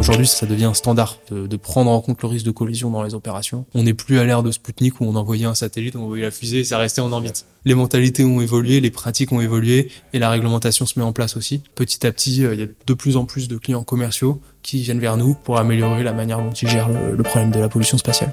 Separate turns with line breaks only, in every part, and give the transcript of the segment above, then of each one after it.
Aujourd'hui, ça devient un standard de, prendre en compte le risque de collision dans les opérations. On n'est plus à l'ère de Sputnik où on envoyait un satellite, on envoyait la fusée et ça restait en orbite. Les mentalités ont évolué, les pratiques ont évolué et la réglementation se met en place aussi. Petit à petit, euh, il y a de plus en plus de clients commerciaux qui viennent vers nous pour améliorer la manière dont ils gèrent le problème de la pollution spatiale.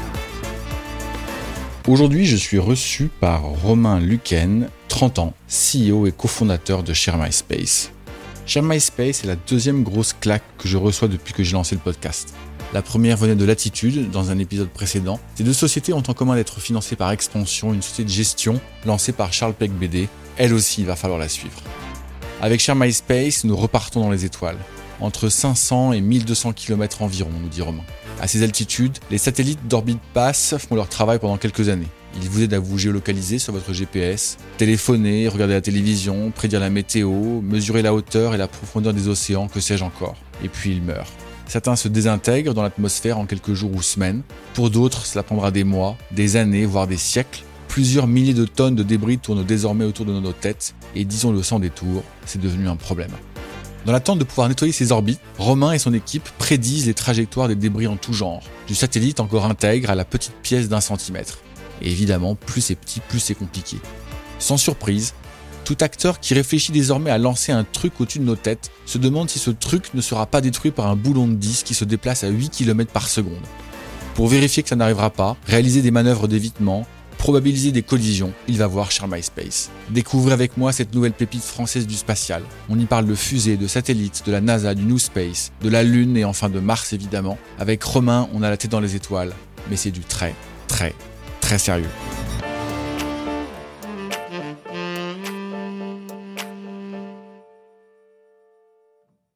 Aujourd'hui, je suis reçu par Romain Luquen, 30 ans, CEO et cofondateur de Share My Space. Space est la deuxième grosse claque que je reçois depuis que j'ai lancé le podcast. La première venait de Latitude, dans un épisode précédent. Ces deux sociétés ont en commun d'être financées par Expansion, une société de gestion lancée par Charles Peck BD. Elle aussi, il va falloir la suivre. Avec Share My Space, nous repartons dans les étoiles. Entre 500 et 1200 km environ, nous dit Romain. À ces altitudes, les satellites d'orbite basse font leur travail pendant quelques années. Ils vous aident à vous géolocaliser sur votre GPS, téléphoner, regarder la télévision, prédire la météo, mesurer la hauteur et la profondeur des océans, que sais-je encore. Et puis ils meurent. Certains se désintègrent dans l'atmosphère en quelques jours ou semaines. Pour d'autres, cela prendra des mois, des années, voire des siècles. Plusieurs milliers de tonnes de débris tournent désormais autour de nos têtes, et disons le sans détour, c'est devenu un problème. Dans l'attente de pouvoir nettoyer ces orbites, Romain et son équipe prédisent les trajectoires des débris en tout genre, du satellite encore intègre à la petite pièce d'un centimètre. Évidemment, plus c'est petit, plus c'est compliqué. Sans surprise, tout acteur qui réfléchit désormais à lancer un truc au-dessus de nos têtes se demande si ce truc ne sera pas détruit par un boulon de disque qui se déplace à 8 km par seconde. Pour vérifier que ça n'arrivera pas, réaliser des manœuvres d'évitement, probabiliser des collisions, il va voir Share My Space. Découvrez avec moi cette nouvelle pépite française du spatial. On y parle de fusées, de satellites, de la NASA, du New Space, de la Lune et enfin de Mars évidemment. Avec Romain, on a la tête dans les étoiles, mais c'est du très, très, très sérieux.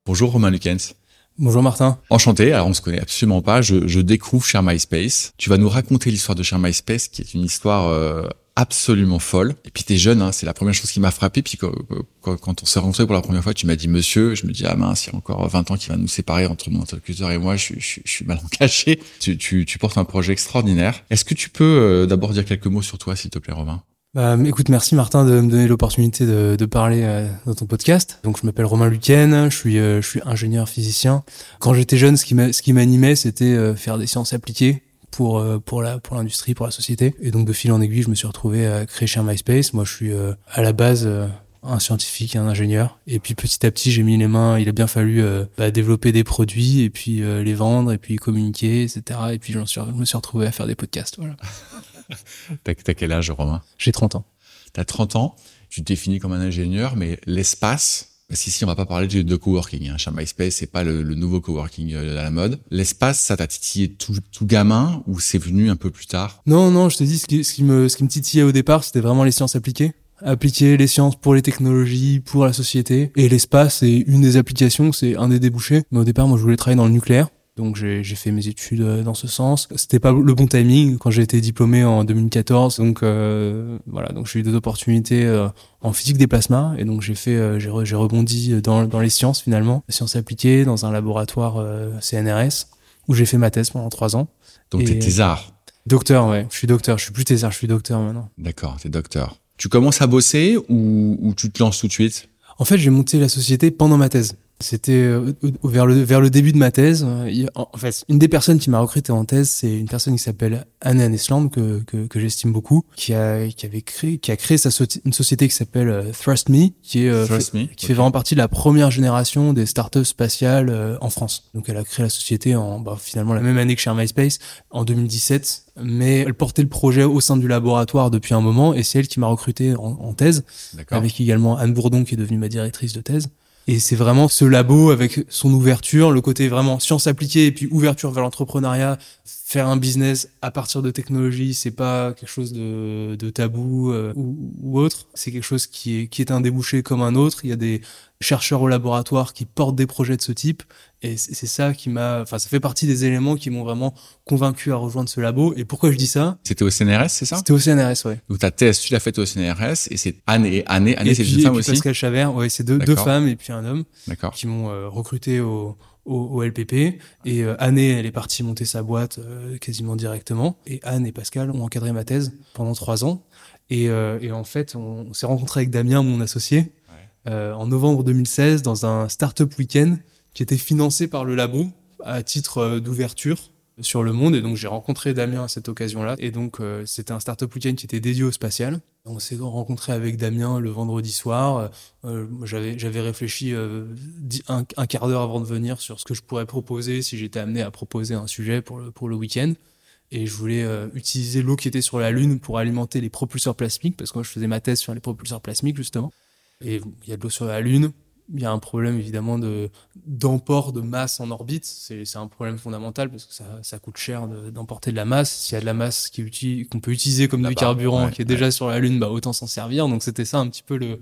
Bonjour Romain Lucens.
Bonjour Martin.
Enchanté. Alors on se connaît absolument pas. Je, je découvre Share My Space. Tu vas nous raconter l'histoire de Share My Space, qui est une histoire euh, absolument folle. Et puis t'es jeune, hein, c'est la première chose qui m'a frappé. Puis quand, quand on s'est rencontrés pour la première fois, tu m'as dit Monsieur. Je me dis ah mince, il y a encore 20 ans qui va nous séparer entre mon interlocuteur et moi. Je, je, je suis mal en caché. Tu, tu, tu, portes un projet extraordinaire. Est-ce que tu peux euh, d'abord dire quelques mots sur toi, s'il te plaît, Romain
bah, écoute, merci Martin de me donner l'opportunité de, de, parler euh, dans ton podcast. Donc, je m'appelle Romain Luquen, je suis, euh, je suis ingénieur physicien. Quand j'étais jeune, ce qui m'animait, c'était euh, faire des sciences appliquées pour euh, pour la pour l'industrie, pour la société. Et donc, de fil en aiguille, je me suis retrouvé à créer chez MySpace. Moi, je suis euh, à la base un scientifique, un ingénieur. Et puis petit à petit, j'ai mis les mains. Il a bien fallu bah, développer des produits et puis les vendre et puis communiquer, etc. Et puis, je me suis retrouvé à faire des podcasts. Voilà.
T'as quel âge, Romain?
J'ai 30 ans.
T'as 30 ans, tu te définis comme un ingénieur, mais l'espace, parce qu'ici on va pas parler de, de coworking. Hein. Chez MySpace, c'est pas le, le, nouveau coworking à la mode. L'espace, ça t'a titillé tout, tout, gamin ou c'est venu un peu plus tard?
Non, non, je te dis, ce qui, ce qui me, ce qui me titillait au départ, c'était vraiment les sciences appliquées appliquer les sciences pour les technologies, pour la société. Et l'espace, c'est une des applications, c'est un des débouchés. Mais au départ, moi, je voulais travailler dans le nucléaire. Donc j'ai fait mes études dans ce sens. C'était pas le bon timing quand j'ai été diplômé en 2014. Donc euh, voilà, donc j'ai eu des opportunités euh, en physique des plasmas et donc j'ai fait euh, j'ai re, rebondi dans, dans les sciences finalement, sciences appliquées dans un laboratoire euh, CNRS où j'ai fait ma thèse pendant trois ans.
Donc t'es thésard.
Docteur, ouais. Je suis docteur. Je suis plus thésard, je suis docteur maintenant.
D'accord, t'es docteur. Tu commences à bosser ou, ou tu te lances tout de suite?
En fait, j'ai monté la société pendant ma thèse. C'était euh, vers le vers le début de ma thèse. En fait, une des personnes qui m'a recruté en thèse, c'est une personne qui s'appelle Anne Anesland que que, que j'estime beaucoup, qui a qui avait créé qui a créé sa une société qui s'appelle euh, Thrust Me, qui est euh,
Thrust
fait,
Me,
qui
okay.
fait vraiment partie de la première génération des startups spatiales euh, en France. Donc elle a créé la société en bah, finalement la même année que chez MySpace en 2017 mais elle portait le projet au sein du laboratoire depuis un moment et c'est elle qui m'a recruté en, en thèse avec également Anne Bourdon qui est devenue ma directrice de thèse Et c'est vraiment ce labo avec son ouverture, le côté vraiment science appliquée et puis ouverture vers l'entrepreneuriat. Faire un business à partir de technologie, c'est pas quelque chose de, tabou euh, ou, ou, autre. C'est quelque chose qui est, qui est un débouché comme un autre. Il y a des chercheurs au laboratoire qui portent des projets de ce type. Et c'est ça qui m'a, enfin, ça fait partie des éléments qui m'ont vraiment convaincu à rejoindre ce labo. Et pourquoi je dis ça?
C'était au CNRS, c'est ça?
C'était au CNRS, ouais.
Donc ta thèse, tu l'as faite au CNRS et c'est Anne et Anne, Anne, c'est une femme aussi.
Pascal Chavert, ouais, c'est deux, deux femmes et puis un homme.
D'accord.
Qui m'ont euh, recruté au, au, au, LPP. Et euh, Anne, elle est partie monter sa boîte euh, quasiment directement. Et Anne et Pascal ont encadré ma thèse pendant trois ans. Et, et en fait, on, on s'est rencontré avec Damien, mon associé, euh, en novembre 2016 dans un startup week-end qui était financé par le labo à titre euh, d'ouverture sur le monde. Et donc, j'ai rencontré Damien à cette occasion-là. Et donc, euh, c'était un startup week-end qui était dédié au spatial. On s'est rencontré avec Damien le vendredi soir. J'avais, réfléchi un, quart d'heure avant de venir sur ce que je pourrais proposer si j'étais amené à proposer un sujet pour le, pour le week-end. Et je voulais utiliser l'eau qui était sur la Lune pour alimenter les propulseurs plasmiques, parce que moi, je faisais ma thèse sur les propulseurs plasmiques, justement. Et il y a de l'eau sur la Lune, il y a un problème évidemment de d'emport de masse en orbite. C'est un problème fondamental parce que ça, ça coûte cher d'emporter de, la masse. S'il y a de la masse qu'on peut utiliser comme du carburant
ouais,
qui est
ouais.
déjà sur la Lune, bah autant s'en servir. Donc c'était ça un petit peu le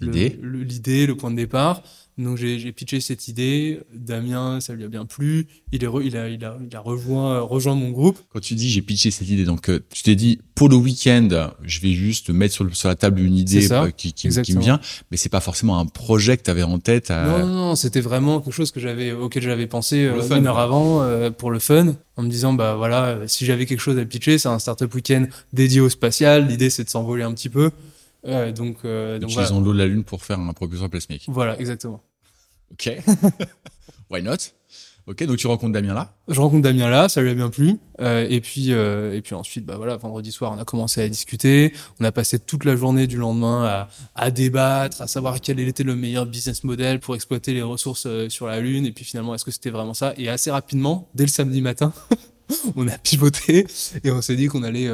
l'idée,
le, le, le, point de départ. Donc j'ai pitché cette idée. Damien, ça lui a bien plu. Il, est re, il, a, il, a, il a rejoint, rejoint mon groupe.
Quand tu dis j'ai pitché cette idée, donc euh, tu t'es dit pour le week-end, je vais juste mettre sur, le, sur la table une idée
ça,
euh, qui, qui, qui, me vient, mais c'est pas forcément un projet que tu avais en tête. À...
Non, non, non c'était vraiment quelque chose que j'avais auquel j'avais pensé euh, fun, une heure avant euh, pour le fun, en me disant bah voilà, si j'avais quelque chose à pitcher, c'est un startup week-end dédié au spatial. L'idée c'est de s'envoler un petit peu. Euh, donc, euh, donc
utilisons
voilà.
l'eau de la Lune pour faire un propulseur plasmique.
Voilà, exactement.
Ok. Why not? Ok, donc tu rencontres Damien là
Je rencontre Damien là, ça lui a bien plu. Euh, et puis euh, et puis ensuite, bah voilà, vendredi soir, on a commencé à discuter. On a passé toute la journée du lendemain à, à débattre, à savoir quel était le meilleur business model pour exploiter les ressources euh, sur la Lune. Et puis finalement, est-ce que c'était vraiment ça? Et assez rapidement, dès le samedi matin. on a pivoté et on s'est dit qu'on allait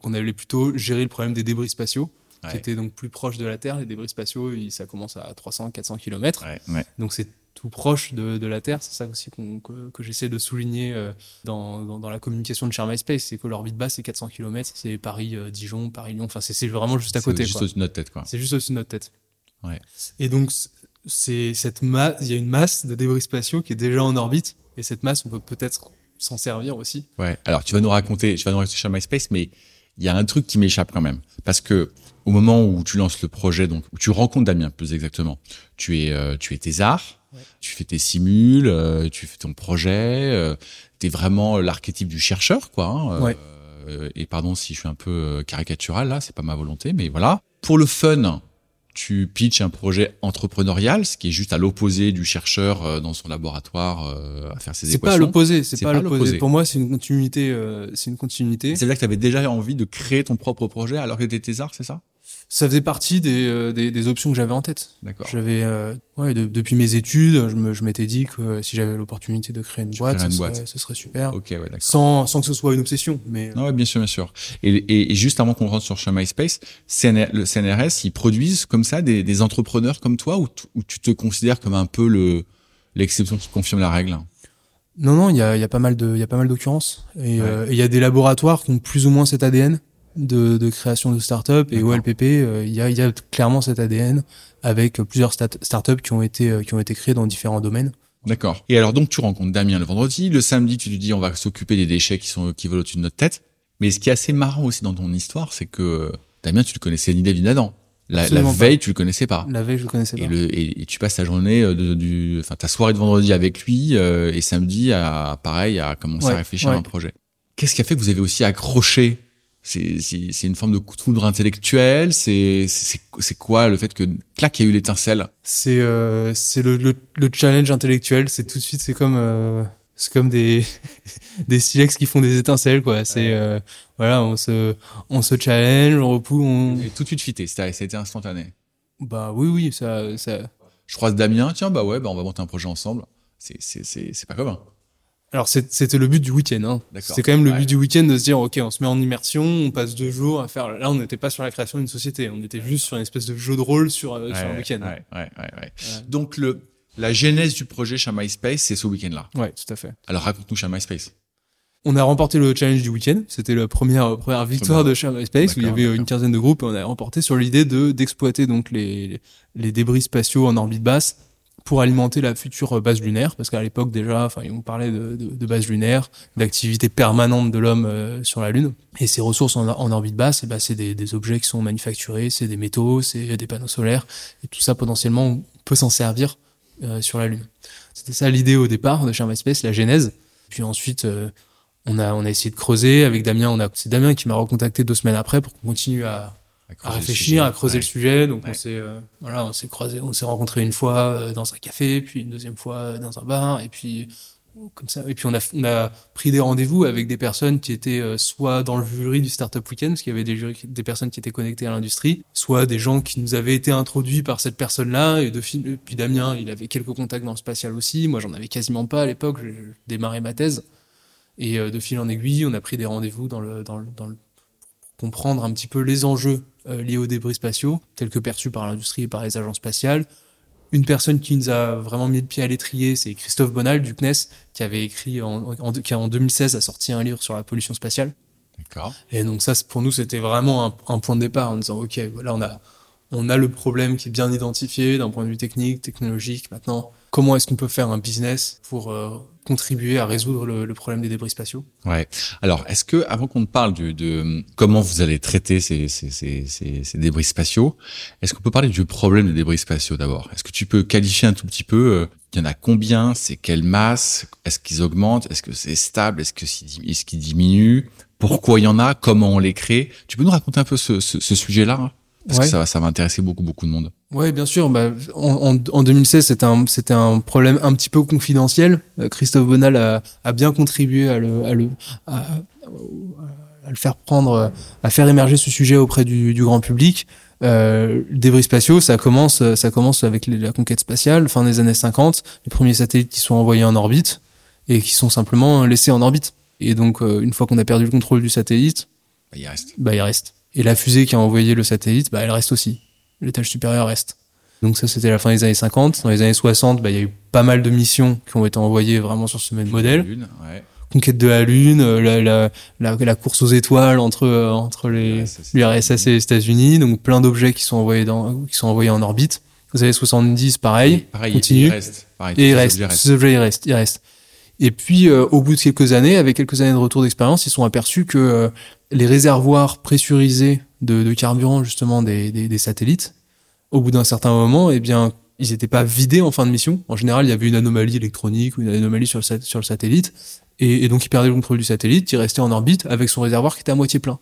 qu'on allait plutôt gérer le problème des débris spatiaux
Ouais.
qui était donc plus proche de la Terre. Les débris spatiaux, ça commence à 300-400 km.
Ouais.
Donc c'est tout proche de, de, la Terre. C'est ça aussi qu que, que j'essaie de souligner euh, dans, dans, dans, la communication de Share My Space. C'est que l'orbite basse, c'est 400 km. C'est Paris-Dijon, Paris-Lyon. Enfin, c'est vraiment juste à côté.
C'est juste au-dessus de notre tête, quoi.
C'est juste au-dessus de notre tête.
Ouais.
Et donc, c'est cette masse, il y a une masse de débris spatiaux qui est déjà en orbite. Et cette masse, on peut peut-être s'en servir aussi.
Ouais. Alors, tu vas nous raconter, tu vas nous raconter Share My Space, mais il y a un truc qui m'échappe quand même. Parce que, au moment où tu lances le projet, donc où tu rencontres Damien plus exactement, tu es euh, tu es tes arts,
ouais.
tu fais tes simules, euh, tu fais ton projet, euh, tu es vraiment l'archétype du chercheur quoi. Hein,
ouais.
et pardon si je suis un peu caricatural là, c'est pas ma volonté, mais voilà. Pour le fun, tu pitches un projet entrepreneurial, ce qui est juste à l'opposé du chercheur euh, dans son laboratoire euh, à faire ses
équations.
C'est
pas à l'opposé, c'est pas, pas l'opposé. Pour moi, c'est une continuité. Euh, c'est une continuité.
C'est-à-dire que tu avais déjà envie de créer ton propre projet alors que tu étais arts, c'est ça?
Ça faisait partie des, euh, des, des, options que j'avais en tête.
D'accord.
J'avais, euh, ouais, de, depuis mes études, je, me, je m'étais dit que si j'avais l'opportunité de créer une boîte, ce, serait,
boîte.
ce serait super.
Ok, ouais,
sans, sans que ce soit une obsession. Mais
non, ouais, bien sûr, bien sûr. Et, et, et juste avant qu'on rentre sur chez MySpace, CNR, le CNRS, ils produisent comme ça des, des entrepreneurs comme toi, ou, ou tu te considères comme un peu le l'exception qui confirme la règle?
Non, non, il y a, y a pas mal de, il y a pas mal d'occurrences. Et il ouais. euh, y a des laboratoires qui ont plus ou moins cet ADN de, de création de start-up et au LPP, il euh, y, a, y, a, clairement cet ADN avec plusieurs start-up qui ont été euh, qui ont été créées dans différents domaines.
D'accord. Et alors donc tu rencontres Damien le vendredi, le samedi tu te dis on va s'occuper des déchets qui sont qui volent au-dessus de notre tête. Mais ce qui est assez marrant aussi dans ton histoire, c'est que Damien tu le connaissais ni d'Eve ni d'Adam. La, la, veille, tu le connaissais pas.
La veille, je le connaissais pas.
Et, le, et, et tu passes ta journée euh, de, du, enfin ta soirée de vendredi avec lui euh, et samedi à pareil à commencer
ouais,
à réfléchir
ouais.
à un projet. Qu'est-ce qui a fait que vous avez aussi accroché c'est une forme de coup de foudre intellectuel. C'est c'est quoi le fait que clac il y a eu l'étincelle?
C'est euh, c'est le, le, le challenge intellectuel. C'est tout de suite c'est comme euh, c'est comme des des silex qui font des étincelles quoi. C'est euh, voilà on se on se challenge on repousse on
et tout de suite fité ça a été instantané.
Bah oui oui ça ça
je croise Damien. Tiens bah ouais bah on va monter un projet ensemble. C'est c'est c'est c'est pas commun
Alors c'est- c'était le but du week-end. Hein. C'était quand même le
Ouais.
but du week-end de se dire ok, on se met en immersion, on passe deux jours à faire. Là, on n'était pas sur la création d'une société, on était juste sur une espèce de jeu de rôle sur, euh, sur un
Ouais,
week-end.
ouais, ouais, ouais, ouais. Donc, le, la genèse du projet chez MySpace, c'est ce week-end-là.
Ouais, tout à fait.
Alors, raconte-nous chez MySpace.
On a remporté le challenge du week-end. C'était la première première victoire de Share MySpace où il y avait
d'accord.
une quinzaine de groupes et on a remporté sur l'idée de d'exploiter donc les les débris spatiaux en orbite basse pour alimenter la future base lunaire parce qu'à l'époque déjà enfin on parlait de, de, base lunaire d'activité permanente de l'homme euh, sur la lune. Et ces ressources en, orbite basse et ben c'est des, objets qui sont manufacturés c'est des métaux c'est des panneaux solaires et tout ça potentiellement on peut s'en servir euh, sur la lune. C'était ça l'idée au départ de Share MySpace la genèse. Puis ensuite euh, on a on a essayé de creuser avec Damien. C'est Damien qui m'a recontacté deux semaines après pour qu'on continue à à réfléchir,
sujet.
à creuser
Ouais.
le sujet. Donc
Ouais.
on s'est euh, voilà, on s'est croisé, on s'est rencontré une fois euh, dans un café, puis une deuxième fois euh, dans un bar, et puis euh, comme ça. Et puis on a on a pris des rendez-vous avec des personnes qui étaient euh, soit dans le jury du Startup Weekend, parce qu'il y avait des jurys, des personnes qui étaient connectées à l'industrie, soit des gens qui nous avaient été introduits par cette personne-là. Et de fil, et puis Damien, il avait quelques contacts dans le spatial aussi. Moi, j'en avais quasiment pas à l'époque. J'ai démarré ma thèse. Et de fil en aiguille, on a pris des rendez-vous dans le, dans le, dans le, pour comprendre un petit peu les enjeux euh, liés aux débris spatiaux, tels que perçus par l'industrie et par les agences spatiales. Une personne qui nous a vraiment mis le pied à l'étrier, c'est Christophe Bonal du CNES, qui avait écrit en, en, qui en 2016 a sorti un livre sur la pollution spatiale.
D'accord.
Et donc ça, pour nous, c'était vraiment un, un point de départ en disant, ok, voilà, on a, on a le problème qui est bien identifié d'un point de vue technique, technologique. Maintenant, comment est-ce qu'on peut faire un business pour euh, contribuer à résoudre le, le problème des débris spatiaux.
Ouais. Alors, est-ce que, avant qu'on parle de, de comment vous allez traiter ces, ces, ces, ces, débris spatiaux, est-ce qu'on peut parler du problème des débris spatiaux d'abord? Est-ce que tu peux qualifier un tout petit peu euh, Il y en a combien? C'est quelle masse? Est-ce qu'ils augmentent? Est-ce que c'est stable? Est-ce que est-ce qu'ils diminuent? Pourquoi il y en a? Comment on les crée? Tu peux nous raconter un peu ce, ce, ce sujet-là hein? Parce
Ouais.
que ça, va- ça va intéresser beaucoup, beaucoup de monde.
Ouais, bien sûr. Bah, en, en, en 2016, c'était un, c'était un problème un petit peu confidentiel. Euh, Christophe Bonal a, a bien contribué à le, à le, à, à le faire prendre, à faire émerger ce sujet auprès du, du grand public. Euh, débris spatiaux, ça commence, ça commence avec la conquête spatiale, fin des années 50, les premiers satellites qui sont envoyés en orbite et qui sont simplement laissés en orbite. Et donc, euh, une fois qu'on a perdu le contrôle du satellite,
Bah, il reste.
bah, il reste. Et la fusée qui a envoyé le satellite, bah, elle reste aussi. L'étage supérieur reste. Donc ça, c'était la fin des années 50. Dans les années 60, bah, il y a eu pas mal de missions qui ont été envoyées vraiment sur ce même modèle.
Lune, ouais.
Conquête de la Lune, euh, la, la, la, la course aux étoiles entre, euh, entre les,
l'URSS.
et les États-Unis. Donc plein d'objets qui sont envoyés dans, qui sont envoyés en orbite. Les années 70, pareil.
Pareil,
continue.
il reste. Pareil,
Et il reste,
objets
il reste, il reste. Et puis, euh, au bout de quelques années, avec quelques années de retour d'expérience, ils sont aperçus que euh, les réservoirs pressurisés de, de carburant, justement, des, des, des satellites, au bout d'un certain moment, eh bien, ils n'étaient pas vidés en fin de mission. En général, il y avait une anomalie électronique ou une anomalie sur le, sat- sur le satellite. Et, et donc, il perdait le contrôle du satellite, il restait en orbite avec son réservoir qui était à moitié plein,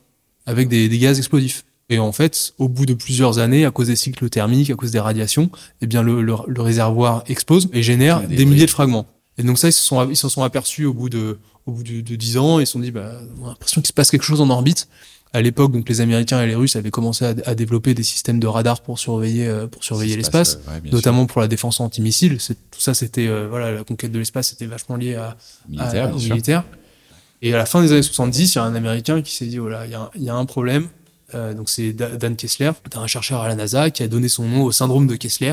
avec des, des gaz explosifs. Et en fait, au bout de plusieurs années, à cause des cycles thermiques, à cause des radiations, eh bien, le, le, le réservoir explose et génère
Des
milliers de fragments. Et donc ça, ils se sont, ils s'en sont aperçus au bout de, au bout de, de 10 ans. Ils se sont dit, bah, on a l'impression qu'il se passe quelque chose en orbite. À l'époque, donc les Américains et les Russes avaient commencé à, à développer des systèmes de radar pour surveiller, euh, pour surveiller l'espace,
euh, ouais, bien sûr.
notamment pour la défense antimissile. Tout ça, c'était, euh, voilà, la conquête de l'espace, c'était vachement lié à,
militaire,
à-
sûr.
militaires. Et à la fin des années 70, il y a un Américain qui s'est dit, voilà, il y a, y a un problème. Euh, donc c'est Da- Dan Kessler, un chercheur à la NASA, qui a donné son nom au syndrome de Kessler,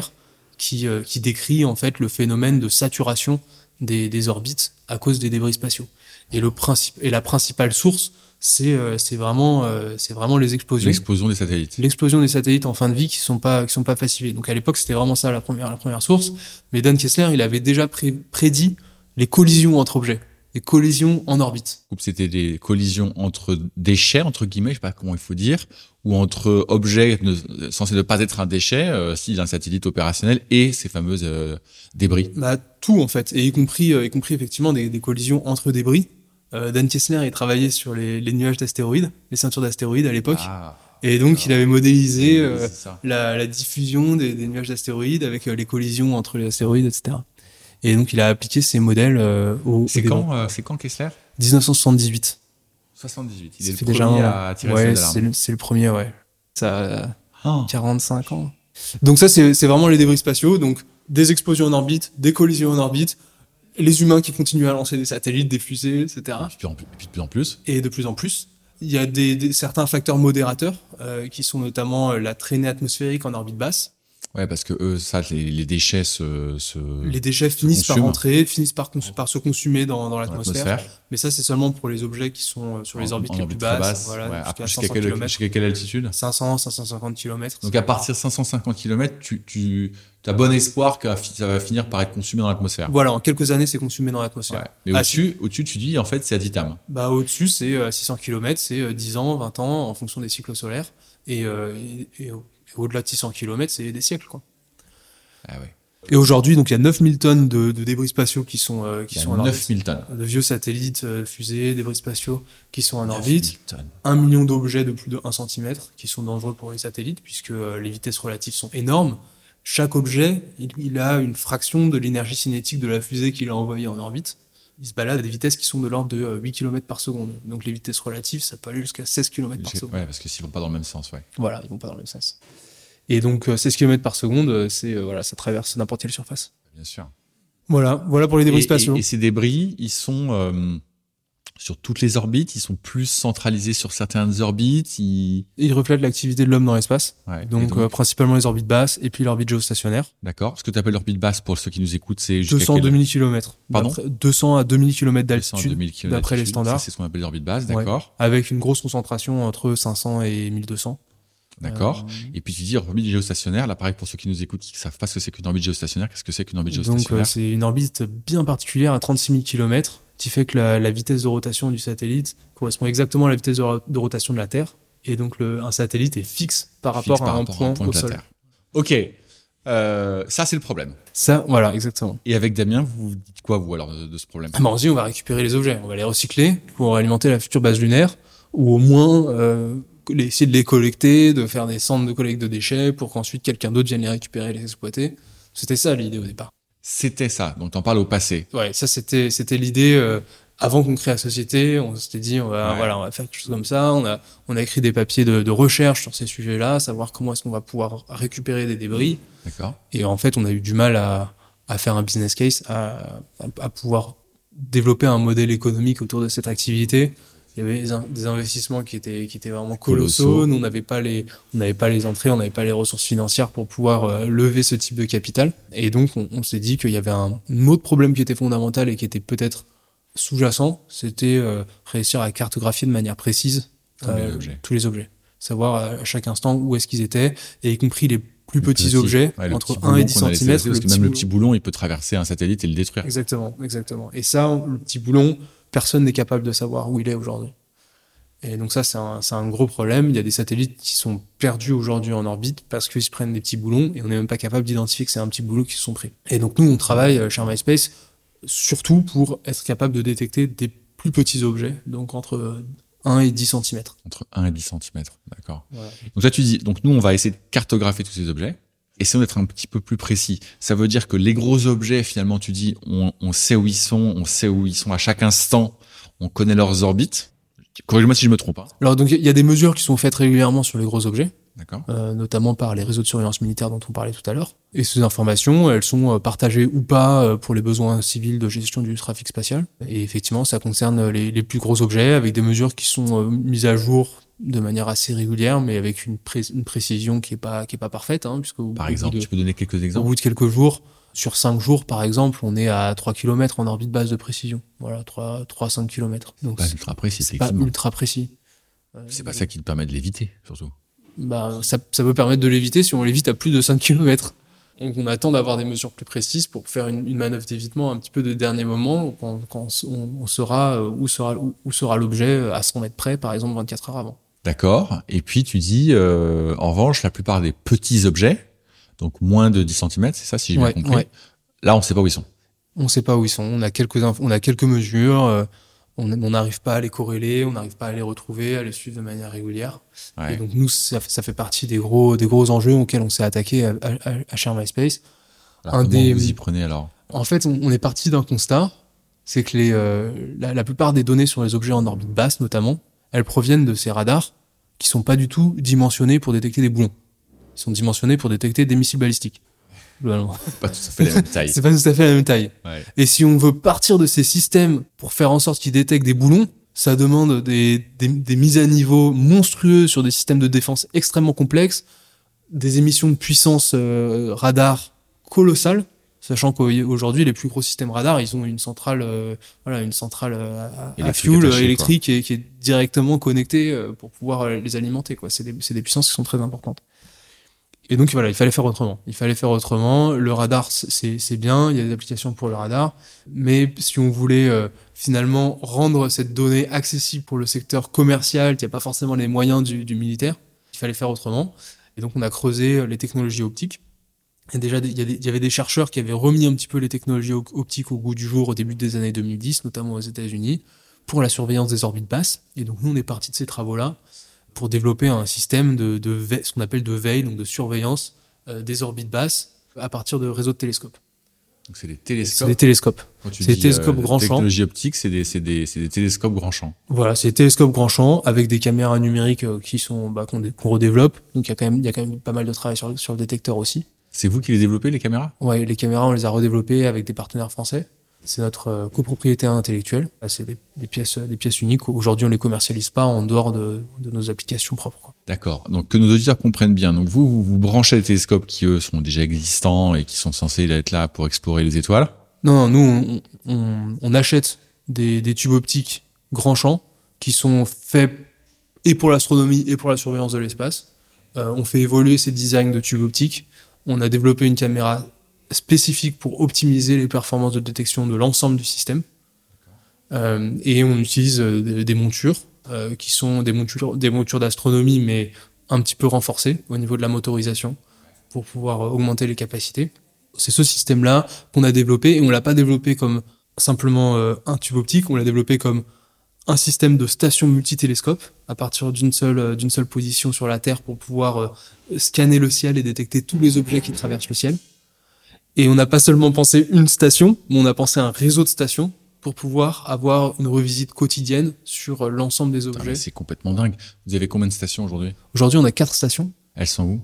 qui, euh, qui décrit en fait le phénomène de saturation des, des orbites à cause des débris spatiaux. Et, le principe, et la principale source, c'est euh, c'est vraiment, euh, c'est vraiment les explosions
L'explosion des satellites.
l'explosion des satellites en fin de vie qui sont pas qui sont pas facilés. Donc à l'époque c'était vraiment ça la première la première source. Mais Dan Kessler il avait déjà pré- prédit les collisions entre objets, les collisions en orbite.
C'était des collisions entre déchets, entre guillemets, je sais pas comment il faut dire, ou entre objets ne- censés ne pas être un déchet, euh, s'il a un satellite opérationnel, et ces fameuses euh, débris.
Bah tout en fait, et y compris euh, y compris effectivement des, des collisions entre débris. Euh, Dan Kessler il travaillait sur les, les nuages d'astéroïdes, les ceintures d'astéroïdes à l'époque,
Ah,
et donc il avait modélisé euh, la, la diffusion des, des nuages d'astéroïdes avec euh, les collisions entre les astéroïdes, etc. Et donc il a appliqué ces modèles au,
C'est quand, c'est quand Kessler?
1978.
78. Il est le premier
déjà
à tirer
ouais, c'est le, premier, ouais. Ça a
d'alarme.
45 ans. Donc ça, c'est vraiment les débris spatiaux. Donc des explosions en orbite, des collisions en orbite, les humains qui continuent à lancer des satellites, des fusées, etc.
Et puis, de plus en plus.
Et de plus en plus. Il y a des, des- certains facteurs modérateurs, euh, qui sont notamment euh, la traînée atmosphérique en orbite basse.
Ouais, parce que eux, ça, les, les déchets se, se
Les déchets finissent par rentrer, finissent par, se consumer dans, dans l'atmosphère. Mais ça, c'est seulement pour les objets qui sont euh, sur les orbites
en
les plus
orbite
basses.
basse.
Voilà,
Ouais,
jusqu'à
après,
500
jusqu'à quelle, quelle altitude
500, 550 km.
Donc à partir de 550 km, tu, tu as bon espoir que ça va finir par être consumé dans l'atmosphère.
Voilà, en quelques années, c'est consumé dans l'atmosphère.
Ouais. Mais
Ah,
au-dessus, au-dessus, tu dis en fait c'est ad vitam.
Bah, au-dessus, c'est euh, 600 km, c'est euh, 10 ans, 20 ans, en fonction des cycles solaires. Et, euh, au- et au-delà de 600 km, c'est des siècles, quoi.
Ah ouais.
Et aujourd'hui, donc, il y a 9000 tonnes de, de débris spatiaux qui sont, euh, qui sont en orbite.
9000 tonnes.
De vieux satellites, euh, fusées, débris spatiaux qui sont en
9000
orbite.
tonnes.
Un million d'objets de plus de 1 cm qui sont dangereux pour les satellites puisque euh, les vitesses relatives sont énormes. Chaque objet, il, il a une fraction de l'énergie cinétique de la fusée qu'il a envoyée en orbite. Il se balade à des vitesses qui sont de l'ordre de euh, 8 km par seconde. Donc les vitesses relatives, ça peut aller jusqu'à 16 km par seconde.
Ouais, parce que s'ils vont pas dans le même sens, ouais.
Voilà, ils vont pas dans le même sens. Et donc euh, 16 km par seconde, euh, c'est euh, voilà, ça traverse n'importe quelle surface.
Bien sûr.
Voilà, voilà pour les débris
Et,
spatiaux.
et- et ces débris, ils sont euh, sur toutes les orbites, ils sont plus centralisés sur certaines orbites. Ils...
Ils reflètent l'activité de l'homme dans l'espace.
Ouais.
Donc, euh, principalement les orbites basses et puis l'orbite géostationnaire.
D'accord. Ce que tu appelles l'orbite basse pour ceux qui nous écoutent, c'est jusqu'à
200
quel-
2000 km.
Pardon
200 à 2000 km
200 à
d'altitude
2000 kilomètres
d'après les standards.
C'est ce qu'on appelle l'orbite basse,
Ouais.
d'accord.
avec une grosse concentration entre 500 et 1200.
D'accord.
Euh,
Et puis tu dis orbite géostationnaire. Là, pareil, pour ceux qui nous écoutent, qui ne savent pas ce que c'est qu'une orbite géostationnaire, qu'est-ce que c'est qu'une orbite
donc
géostationnaire?
euh, c'est une orbite bien particulière à 36 000 km qui fait que la, la vitesse de rotation du satellite correspond exactement à la vitesse de, ro- de rotation de la Terre. Et donc le, un satellite est fixe par
Fixe
rapport
par
à un
rapport
point,
de
au
la
sol.
Terre. Ok. Euh, ça, c'est le problème.
Ça, voilà, exactement.
Et avec Damien, vous dites quoi, vous, alors, de, de ce problème?
Ah bah, on dit, on va récupérer les objets, on va les recycler pour alimenter la future base lunaire, ou au moins euh, essayer de les collecter, de faire des centres de collecte de déchets pour qu'ensuite quelqu'un d'autre vienne les récupérer et les exploiter. C'était ça l'idée au départ.
C'était ça. Donc, t'en parles au passé.
Ouais, ça c'était c'était l'idée euh, avant qu'on crée la société. On s'était dit on va
Ouais.
voilà on va faire quelque chose comme ça. On a on a écrit des papiers de, de recherche sur ces sujets-là, savoir comment est-ce qu'on va pouvoir récupérer des débris.
D'accord.
Et en fait, on a eu du mal à, à faire un business case, à, à, à pouvoir développer un modèle économique autour de cette activité. Il y avait des, in- des investissements qui étaient, qui étaient vraiment colossaux. Nous, on n'avait pas les, on n'avait pas les entrées, on n'avait pas les ressources financières pour pouvoir euh, lever ce type de capital. Et donc, on, on s'est dit qu'il y avait un, un autre problème qui était fondamental et qui était peut-être sous-jacent. C'était euh, réussir à cartographier de manière précise
Tous les
tous les objets. Savoir à chaque instant où est-ce qu'ils étaient, et y compris les plus petits
Petit.
objets,
Ouais,
entre
petit
1 et
boulon
10
qu'on a laissé
cm.
Parce que même le petit boulon, il peut traverser un satellite et le détruire.
Exactement, exactement. Et ça, le petit boulon, personne n'est capable de savoir où il est aujourd'hui. Et donc ça, c'est un, gros problème. Il y a des satellites qui sont perdus aujourd'hui en orbite parce qu'ils se prennent des petits boulons et on n'est même pas capable d'identifier que c'est un petit boulot qui se sont pris. Et donc nous, on travaille euh, chez MySpace surtout pour être capable de détecter des plus petits objets, donc entre euh, 1 et 10 cm.
Entre 1 et 10 cm. D'accord. Donc là, tu dis, donc nous, on va essayer de cartographier tous ces objets. Essayons d'être un petit peu plus précis. Ça veut dire que les gros objets, finalement, tu dis, on, on sait où ils sont, on sait où ils sont à chaque instant, on connaît leurs orbites. Corrige-moi si je me trompe. Hein.
Alors donc il y a des mesures qui sont faites régulièrement sur les gros objets. Euh, notamment par les réseaux de surveillance militaire dont on parlait tout à l'heure. Et ces informations, elles sont euh, partagées ou pas euh, pour les besoins civils de gestion du trafic spatial. Et effectivement, ça concerne les, les plus gros objets avec des mesures qui sont mises à jour de manière assez régulière, mais avec une, pré- une précision qui est pas qui est pas parfaite, hein, puisque au,
Par
au
exemple,
de,
tu peux donner quelques
au
exemples
bout de quelques jours, sur 5 jours par exemple, on est à 3 km en orbite basse de précision. Voilà, 3 3 5 km. Donc
Pas ultra précis,
c'est pas ultra précis. Euh,
C'est pas ça qui te permet de l'éviter, surtout.
bah, ça, ça peut permettre de l'éviter si on l'évite à plus de 5 km. Donc on attend d'avoir des mesures plus précises pour faire une, une manœuvre d'évitement un petit peu de dernier moment quand, quand on, on saura euh, où sera, où, où sera l'objet euh, à 100 mètres près, par exemple 24 heures avant.
D'accord. Et puis tu dis, euh, en revanche, la plupart des petits objets, donc moins de 10 cm, c'est ça, si j'ai
Ouais,
bien compris.
ouais.
Là, on sait pas où ils sont.
On ne sait pas où ils sont, on a quelques, on a quelques mesures, euh, on on n'arrive pas à les corréler, on n'arrive pas à les retrouver, à les suivre de manière régulière.
Ouais.
Et donc nous, ça, ça fait partie des gros, des gros enjeux auxquels on s'est attaqué à, à, à Share MySpace.
Alors,
un
comment
des-
vous y prenez alors?
En fait, on, on est parti d'un constat, c'est que les, euh, la, la plupart des données sur les objets en orbite basse, notamment, elles proviennent de ces radars qui sont pas du tout dimensionnés pour détecter des boulons. Ils sont dimensionnés pour détecter des missiles balistiques.
Pas tout à fait la même taille.
c'est pas tout à fait la même taille.
Ouais.
Et si on veut partir de ces systèmes pour faire en sorte qu'ils détectent des boulons, ça demande des, des, des mises à niveau monstrueuses sur des systèmes de défense extrêmement complexes, des émissions de puissance euh, radar colossales, sachant qu'aujourd'hui les plus gros systèmes radar, ils ont une centrale, euh, voilà, une centrale euh, à, fuel électrique et qui est directement connectée euh, pour pouvoir les alimenter. Quoi, c'est des, puissances qui sont très importantes. Et donc voilà, il fallait faire autrement. Il fallait faire autrement. Le radar, c'est bien. Il y a des applications pour le radar, mais si on voulait euh, finalement rendre cette donnée accessible pour le secteur commercial, qui n'a pas forcément les moyens du, du militaire, il fallait faire autrement. Et donc on a creusé les technologies optiques. Et déjà, il y, avait des chercheurs qui avaient remis un petit peu les technologies op- optiques au goût du jour au début des années 2010, notamment aux États-Unis, pour la surveillance des orbites basses. Et donc nous, on est parti de ces travaux-là pour développer un système de, de veille- ce qu'on appelle de veille, donc de surveillance euh, des orbites basses à partir de réseaux de télescopes.
Donc c'est des
C'est
télescopes.
des télescopes. C'est des télescopes grand champ.
Technologie optique, c'est des, c'est des, c'est des télescopes grand champ.
Voilà, c'est des télescopes grand champ avec des caméras numériques euh, qui sont bah, qu'on dé- qu'on redéveloppe. Donc il y a quand même il y a quand même pas mal de travail sur le détecteur aussi.
C'est vous qui les développez, les caméras?
Ouais, les caméras on les a redéveloppées avec des partenaires français. C'est notre euh, copropriété intellectuelle. C'est des, des pièces des pièces uniques. Aujourd'hui on les commercialise pas en dehors de, de nos applications propres.
D'accord. Donc que nos auditeurs comprennent bien. Donc vous, vous, vous branchez les télescopes qui eux sont déjà existants et qui sont censés être là pour explorer les étoiles?
Non, non, nous on, on, on achète des, des tubes optiques grand champ qui sont faits et pour l'astronomie et pour la surveillance de l'espace. Euh, on fait évoluer ces designs de tubes optiques. On a développé une caméra spécifique pour optimiser les performances de détection de l'ensemble du système. Euh, et on utilise euh, des, montures euh, qui sont des montures, d'astronomie, mais un petit peu renforcées au niveau de la motorisation pour pouvoir augmenter les capacités. C'est ce système-là qu'on a développé et on l'a pas développé comme simplement un tube optique, on l'a développé comme un système de station multitélescope à partir d'une seule euh, d'une seule position sur la Terre pour pouvoir euh, scanner le ciel et détecter tous les objets qui traversent le ciel. Et on n'a pas seulement pensé une station, mais on a pensé un réseau de stations pour pouvoir avoir une revisite quotidienne sur euh, l'ensemble des objets.
C'est complètement dingue. Vous avez combien de stations aujourd'hui?
Aujourd'hui, on a quatre stations.
Elles sont où?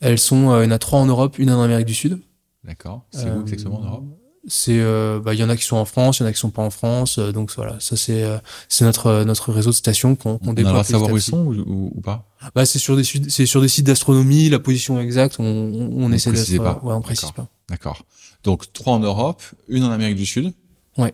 Elles sont, euh, il y en a trois en Europe, une en Amérique du Sud.
D'accord. C'est
Euh,
où exactement en Europe?
C'est, euh, bah, il y en a qui sont en France, il y en a qui sont pas en France. euh, donc voilà, ça c'est, euh, c'est notre euh, notre réseau de stations qu'on qu'on
On a
déploie.
de savoir où ils sont ou, ou- pas.
Bah, c'est sur des c'est sur des sites d'astronomie, la position exacte, on, on, on essaie
précisez pas.
euh, ouais, on précise pas.
D'accord. Donc trois en Europe, une en Amérique du Sud.
Ouais.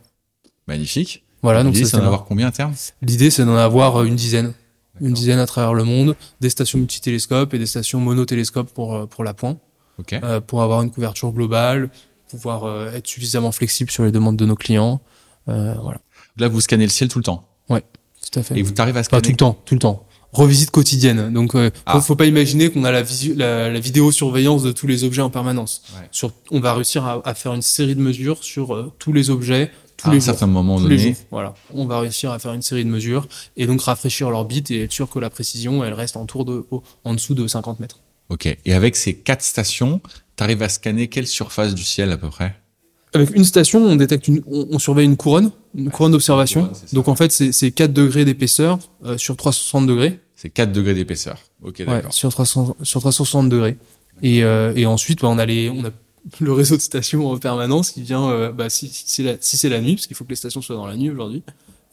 Magnifique.
Voilà, donc
L'idée, c'est d'en avoir combien à terme
L'idée, c'est d'en avoir euh, une dizaine. Une dizaine à travers le monde, des stations multitélescopes et des stations monotélescopes pour, pour la pointe,
Ok.
euh, pour avoir une couverture globale, pouvoir euh, être suffisamment flexible sur les demandes de nos clients. Euh, voilà,
Là, vous scannez le ciel tout le temps.
tout à fait.
Et vous arrivez à
Pas
scanner
tout le temps, tout le temps. Revisite quotidienne. Donc, euh, faut,
Ah.
faut pas imaginer qu'on a la, la, la vidéosurveillance de tous les objets en permanence.
Ouais.
Sur, on va réussir à, à faire une série de mesures sur euh, tous les objets, tous
à
les
un
jours.
certain moment
tous les jours. Voilà. On va réussir à faire une série de mesures et donc rafraîchir l'orbite et être sûr que la précision, elle reste en, tour de, en dessous de 50 mètres.
Ok. Et avec ces quatre stations, tu arrives à scanner quelle surface du ciel à peu près?
Avec une station, on détecte une, on, on surveille une couronne, une couronne d'observation. Donc en fait, c'est c'est 4 degrés d'épaisseur euh, sur 360 degrés.
C'est 4 degrés d'épaisseur. Ok,
Ouais,
d'accord.
sur 300, sur 360 degrés. Et, euh, et ensuite, bah, on a les, on a le réseau de stations en permanence qui vient, euh, bah, si, si c'est la, si c'est la nuit, parce qu'il faut que les stations soient dans la nuit aujourd'hui,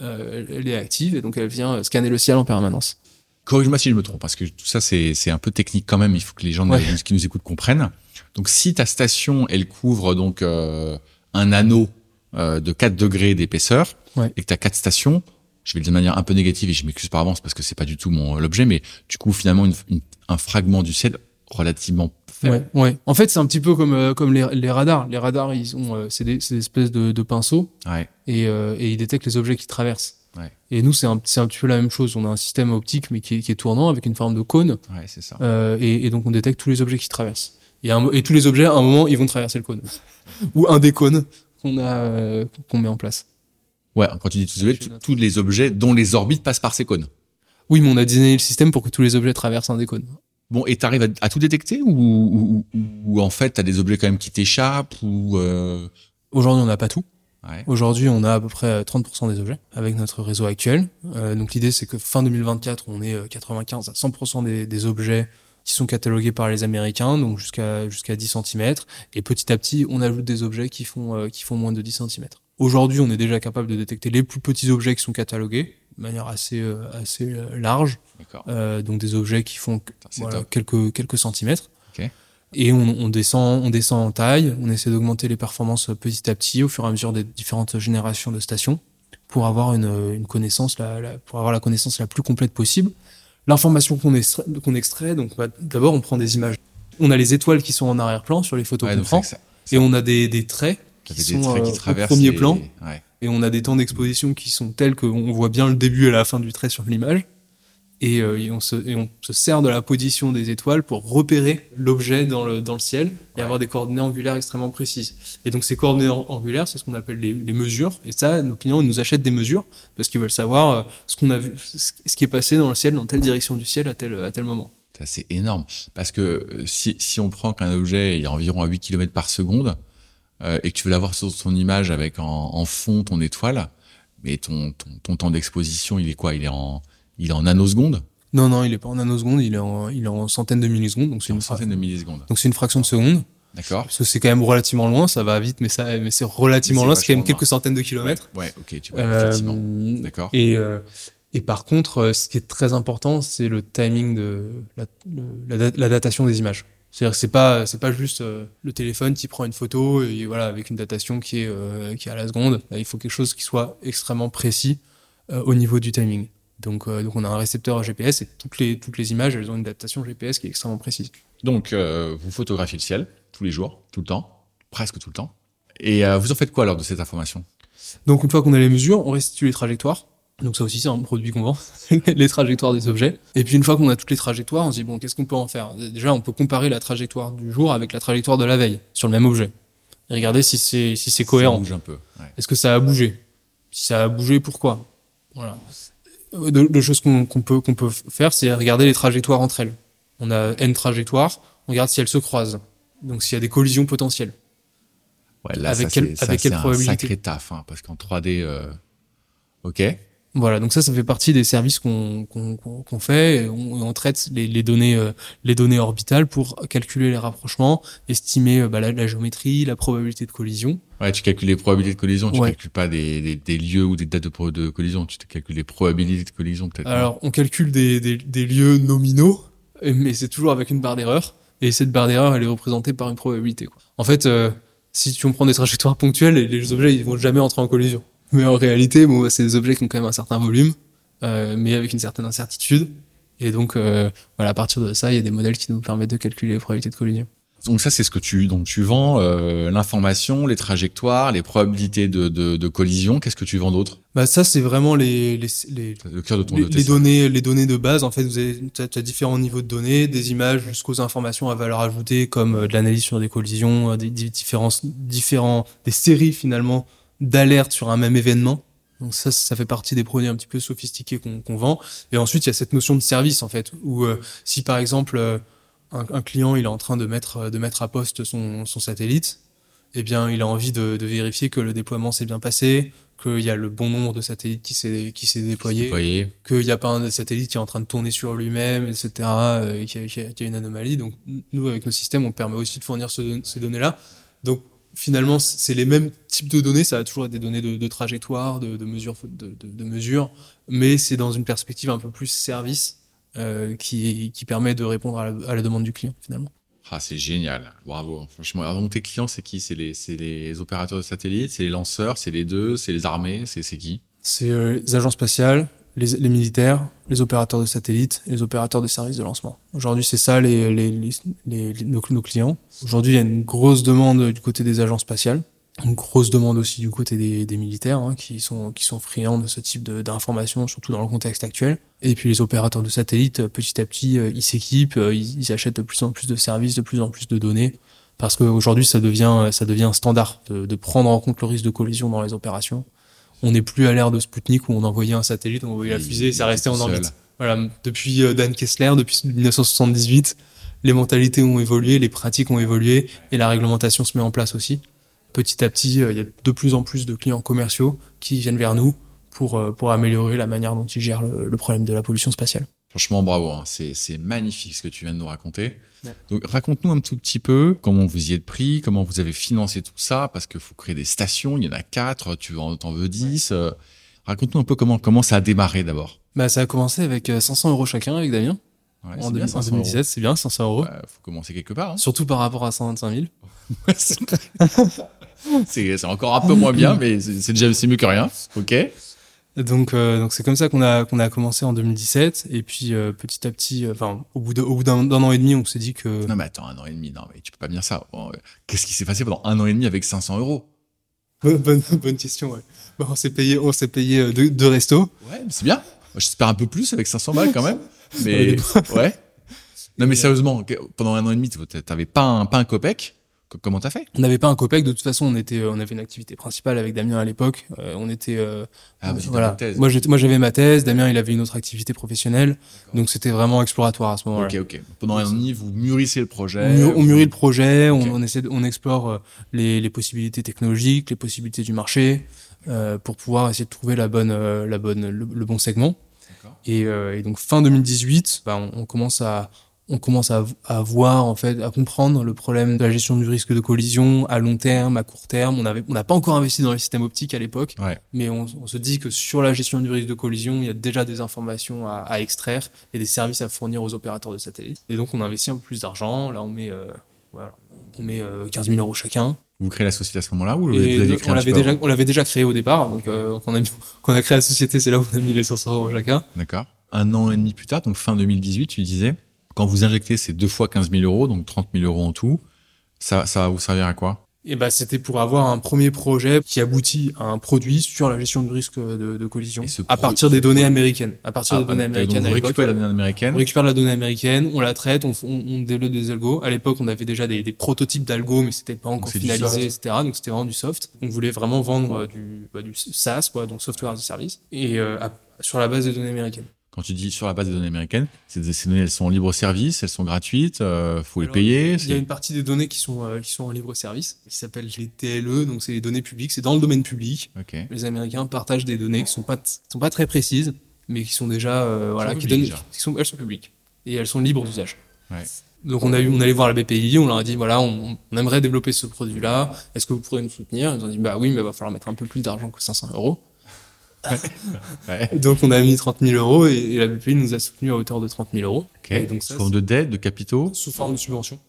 euh, elle, est active et donc elle vient scanner le ciel en permanence.
Corrige-moi si je me trompe, parce que tout ça, c'est un peu technique quand même. Il faut que les gens
Ouais.
qui nous écoutent comprennent. Donc, si ta station, elle couvre donc euh, un anneau euh, de 4 degrés d'épaisseur,
Ouais.
et que tu as quatre stations, je vais le dire de manière un peu négative et je m'excuse par avance parce que c'est pas du tout mon l'objet, mais tu couvres finalement une- une- un fragment du ciel relativement faible.
Ouais, ouais. En fait, c'est un petit peu comme, euh, comme les, les radars. Les radars, ils ont, euh, c'est des, des espèces de, de pinceaux
Ouais.
et, euh, et ils détectent les objets qui traversent.
Ouais.
Et nous, c'est un, petit peu la même chose. On a un système optique, mais qui est, qui est tournant avec une forme de cône.
Ouais, c'est ça.
Euh, et, et donc on détecte tous les objets qui traversent. Et, un mo- et tous les objets, à un moment, ils vont traverser le cône. Ou un des cônes qu'on euh, qu'on met en place.
Ouais, quand tu dis tous les objets, tous- tous les objets dont les orbites passent par ces cônes.
Oui, mais on a designé le système pour que tous les objets traversent un des cônes.
Bon, et t'arrives à, à tout détecter ou, ou, ou- ou en fait t'as des objets quand même qui t'échappent ou euh...
Aujourd'hui, on n'a pas tout.
Ouais.
Aujourd'hui, on a à peu près euh, 30% des objets avec notre réseau actuel. Euh, donc l'idée, c'est que fin 2024, on est euh, 95 à 100% des, des objets qui sont catalogués par les Américains, donc jusqu'à jusqu'à 10 cm. Et petit à petit, on ajoute des objets qui font euh, qui font moins de 10 cm. Aujourd'hui, on est déjà capable de détecter les plus petits objets qui sont catalogués de manière assez euh, assez euh, large. Euh, donc des objets qui font voilà, quelques quelques centimètres.
Okay.
Et on, on, descend on descend en taille. On essaie d'augmenter les performances petit à petit au fur et à mesure des différentes générations de stations pour avoir une, une connaissance la, la, pour avoir la connaissance la plus complète possible l'information qu'on extrait, donc bah, d'abord on prend des images. On a les étoiles qui sont en arrière-plan sur les photos
ouais,
qu'on prend, et on a des, des traits qui sont traits qui euh, au premier les... plan,
ouais.
et on a des temps d'exposition qui sont tels qu'on voit bien le début et la fin du trait sur l'image. Et, euh, et, on se, sert de la position des étoiles pour repérer l'objet dans le, dans le ciel et avoir des coordonnées angulaires extrêmement précises. Et donc ces coordonnées angulaires, c'est ce qu'on appelle les, mesures. Et ça, nos clients ils nous achètent des mesures parce qu'ils veulent savoir euh, ce qu'on a vu, ce qui est passé dans le ciel, dans telle direction du ciel à tel, à tel moment.
C'est énorme. Parce que euh, si, si on prend qu'un objet est environ à 8 km par seconde et que tu veux l'avoir sur ton image avec en, en, fond ton étoile, mais ton, ton, ton temps d'exposition, il est quoi? Il est en il est en nanosecondes
Non, non, il est pas en nanosecondes, il est en, il est en centaines de millisecondes. Donc c'est
une centaine de millisecondes.
Donc c'est une fraction de seconde.
D'accord.
Parce que c'est quand même relativement loin, ça va vite, mais ça, mais c'est relativement loin, c'est quand même quelques centaines de kilomètres.
Ouais, ouais ok, tu vois, effectivement.
Euh,
D'accord.
Et, euh, et par contre, ce qui est très important, c'est le timing de la, la, la datation des images. C'est-à-dire que c'est pas c'est pas juste euh, le téléphone qui prend une photo et voilà avec une datation qui est euh, qui est à la seconde. Là, il faut quelque chose qui soit extrêmement précis euh, au niveau du timing. Donc, euh, donc on a un récepteur GPS et toutes les, toutes les images, elles ont une adaptation GPS qui est extrêmement précise.
Donc, euh, vous photographiez le ciel tous les jours, tout le temps, presque tout le temps. Et euh, vous en faites quoi alors de cette information?
Donc, une fois qu'on a les mesures, on restitue les trajectoires. Donc ça aussi, c'est un produit qu'on vend, les trajectoires des objets. Et puis une fois qu'on a toutes les trajectoires, on se dit, bon, qu'est-ce qu'on peut en faire? Déjà, on peut comparer la trajectoire du jour avec la trajectoire de la veille sur le même objet. Et regarder si c'est si c'est cohérent.
Ça bouge un peu. Ouais.
Est-ce que ça a bougé? Si ça a bougé, pourquoi? Voilà de, de choses qu'on qu peut qu'on peut faire, c'est regarder les trajectoires entre elles. On a n trajectoires, on regarde si elles se croisent. Donc s'il y a des collisions potentielles.
Ouais, là,
avec
ça,
quelle,
ça,
avec quelle
un sacré taf, hein, parce qu'en 3D, euh... ok.
Voilà, donc ça, ça fait partie des services qu'on fait. On, on traite les, les données, euh, les données orbitales pour calculer les rapprochements, estimer euh, bah, la, la, géométrie, la probabilité de collision.
Ouais, tu calcules les probabilités de collision. Tu
Ouais.
calcules pas des, des, des lieux ou des dates de, collision. Tu calcules les probabilités de collision peut-être.
Alors, on calcule des, des, des lieux nominaux, mais c'est toujours avec une barre d'erreur. Et cette barre d'erreur, elle est représentée par une probabilité. Quoi. En fait, euh, si tu prends des trajectoires ponctuelles, les, les objets ils vont jamais entrer en collision. Mais en réalité, bon, c'est des objets qui ont quand même un certain volume, euh, mais avec une certaine incertitude. Et donc, euh, voilà, à partir de ça, il y a des modèles qui nous permettent de calculer les probabilités de collision.
Donc ça, c'est ce que tu donc tu vends euh, l'information, les trajectoires, les probabilités de, de, de collision. Qu'est-ce que tu vends d'autre?
Bah ça, c'est vraiment les les, les,
Le cœur de ton
les, données les données de base. En fait, vous avez tu as, différents niveaux de données, des images jusqu'aux informations à valeur ajoutée comme de l'analyse sur des collisions, des, des différents différents des séries finalement d'alertes sur un même événement. Donc ça, ça fait partie des produits un petit peu sophistiqués qu'on vend. Et ensuite, il y a cette notion de service en fait, où euh, si par exemple euh, un, un, client il est en train de mettre de mettre à poste son, son satellite, eh bien il a envie de, de vérifier que le déploiement s'est bien passé, qu'il y a le bon nombre de satellites qui s'est qui s'est déployé,
Déployé.
qu'il n'y a pas un satellite qui est en train de tourner sur lui-même, etc. Euh, qu'il y, a- y une anomalie. Donc nous avec nos systèmes, on permet aussi de fournir ce- ces données-là. Donc finalement, c'est les mêmes types de données. Ça va toujours être des données de, de trajectoire, de, de mesures, de, de, de mesures, mais c'est dans une perspective un peu plus service euh, qui, qui permet de répondre à la, à la demande du client finalement.
Ah, c'est génial. Bravo. Franchement, alors, donc, tes clients, c'est qui? C'est les, opérateurs de satellites, c'est les lanceurs, c'est les deux, c'est les armées, c'est, c'est qui?
C'est euh, les agences spatiales, les, les militaires, les opérateurs de satellites les opérateurs de services de lancement. Aujourd'hui, c'est ça les, les, les, nos, nos clients. Aujourd'hui, il y a une grosse demande du côté des agences spatiales, une grosse demande aussi du côté des, des militaires hein, qui sont qui sont friands de ce type d'informations, surtout dans le contexte actuel. Et puis les opérateurs de satellites, petit à petit, euh, ils s'équipent, euh, ils, achètent de plus en plus de services, de plus en plus de données, parce qu'aujourd'hui, ça devient ça devient standard de, de prendre en compte le risque de collision dans les opérations. On n'est plus à l'ère de Sputnik où on envoyait un satellite, on envoyait la fusée et ça restait en orbite.
seul.
Voilà, depuis euh, Dan Kessler, depuis 1978, les mentalités ont évolué, les pratiques ont évolué et la réglementation se met en place aussi. Petit à petit, euh, il y a de plus en plus de clients commerciaux qui viennent vers nous pour, euh, pour améliorer la manière dont ils gèrent le, le problème de la pollution spatiale.
Franchement, bravo. hein. C'est magnifique ce que tu viens de nous raconter.
Ouais.
Donc, raconte-nous un tout petit peu comment vous y êtes pris, comment vous avez financé tout ça, parce qu'il faut créer des stations. Il y en a quatre. Tu en t'en veux dix. euh, Raconte-nous un peu comment comment ça a démarré d'abord.
Bah, ça a commencé avec euh, 500 euros chacun avec Damien.
Ouais,
en,
bien,
en
500
2017, c'est bien, 500 euros.
Ouais, faut commencer quelque part. hein.
Surtout par rapport à 125 000.
c'est encore un peu moins bien, mais c'est c'est déjà c'est mieux que rien. Ok.
Donc, euh, donc c'est comme ça qu'on a qu'on a commencé en 2017 et puis euh, petit à petit, euh, enfin au bout de, au bout d'un an et demi, on s'est dit que
Non mais attends, un an et demi, non mais tu peux pas me dire ça. Euh, Qu'est-ce qui s'est passé pendant un an et demi avec 500 euros?
Bonne, bonne question. Ouais. Bon, on s'est payé on s'est payé deux, deux restos.
Ouais, c'est bien. J'espère un peu plus avec 500 balles quand même. Mais
Ouais.
Non mais sérieusement, pendant un an et demi, t'avais pas un pas un copec? Co- Comment t'as fait
On n'avait pas un copec. De toute façon, on était euh, on avait une activité principale avec Damien à l'époque. Euh, on était euh,
Ah, bah,
voilà.
thèse.
Moi j'étais moi j'avais ma thèse. Damien il avait une autre activité professionnelle. Donc c'était vraiment exploratoire à ce moment-là.
Ok, ok. Pendant un an vous mûrissez le projet.
On, mûrit le projet, on, essaie, on explore les, les possibilités technologiques, les possibilités du marché, euh, pour pouvoir essayer de trouver la bonne, la bonne, le, le bon segment. Et, euh, et donc fin 2018, bah, on, on commence à, on commence à, à voir en fait, à comprendre le problème de la gestion du risque de collision à long terme, à court terme. On avait, on n'a pas encore investi dans les systèmes optiques à l'époque,
Ouais.
mais on, on se dit que sur la gestion du risque de collision, il y a déjà des informations à, à extraire et des services à fournir aux opérateurs de satellites. Et donc on investit un peu plus d'argent. Là, on met, euh, voilà, on met euh, 15 000 euros chacun.
Vous créez la société à ce moment-là ou vous créé
on l'avait déjà,
avant
on l'avait déjà créé au départ. Donc euh, quand on a, mis- quand on a créé la société, c'est là où on a mis les 500 euros chacun.
D'accord. Un an et demi plus tard, donc fin 2018, tu disais, quand vous injectez ces deux fois 15 000 euros, donc 30 000 euros en tout, ça, ça va vous servir à quoi?
Et bah, c'était pour avoir un premier projet qui aboutit à un produit sur la gestion du risque de, de collision à partir des données américaines. À partir des
Ah,
données
donc
américaines l'époque.
récupérez la donnée
On
américaine.
récupère la donnée américaine, on la traite, on, on, on développe des algos. À l'époque, on avait déjà des, des prototypes d'algos, mais c'était pas encore finalisé, etc. Donc c'était vraiment du soft. On voulait vraiment vendre euh, du, bah, du SaaS, quoi, donc software as a service, et euh, à- sur la base des données américaines.
Quand tu dis sur la base des données américaines, ces, ces données, elles sont en libre service, elles sont gratuites, euh, faut les payer.
Il y a une partie des données qui sont euh, qui sont en libre service, qui s'appellent les TLE, donc c'est les données publiques, c'est dans le domaine public. Les Américains partagent des données qui sont pas sont pas très précises, mais qui sont déjà euh, voilà, qui
publiques,
donnent,
déjà.
qui sont elles sont publiques et elles sont libres d'usage.
Ouais.
Donc on a eu, on allait voir la BPI, on leur a dit voilà, on, on aimerait développer ce produit-là. Est-ce que vous pourrez nous soutenir? Ils ont dit bah oui, mais il va falloir mettre un peu plus d'argent que 500 euros.
Ouais.
Donc on a mis 30 000 euros et, et la BPI nous a soutenu à hauteur de 30 000 euros.
Ok.
Et donc ça,
sous forme de dette, de capitaux,
sous forme de subvention.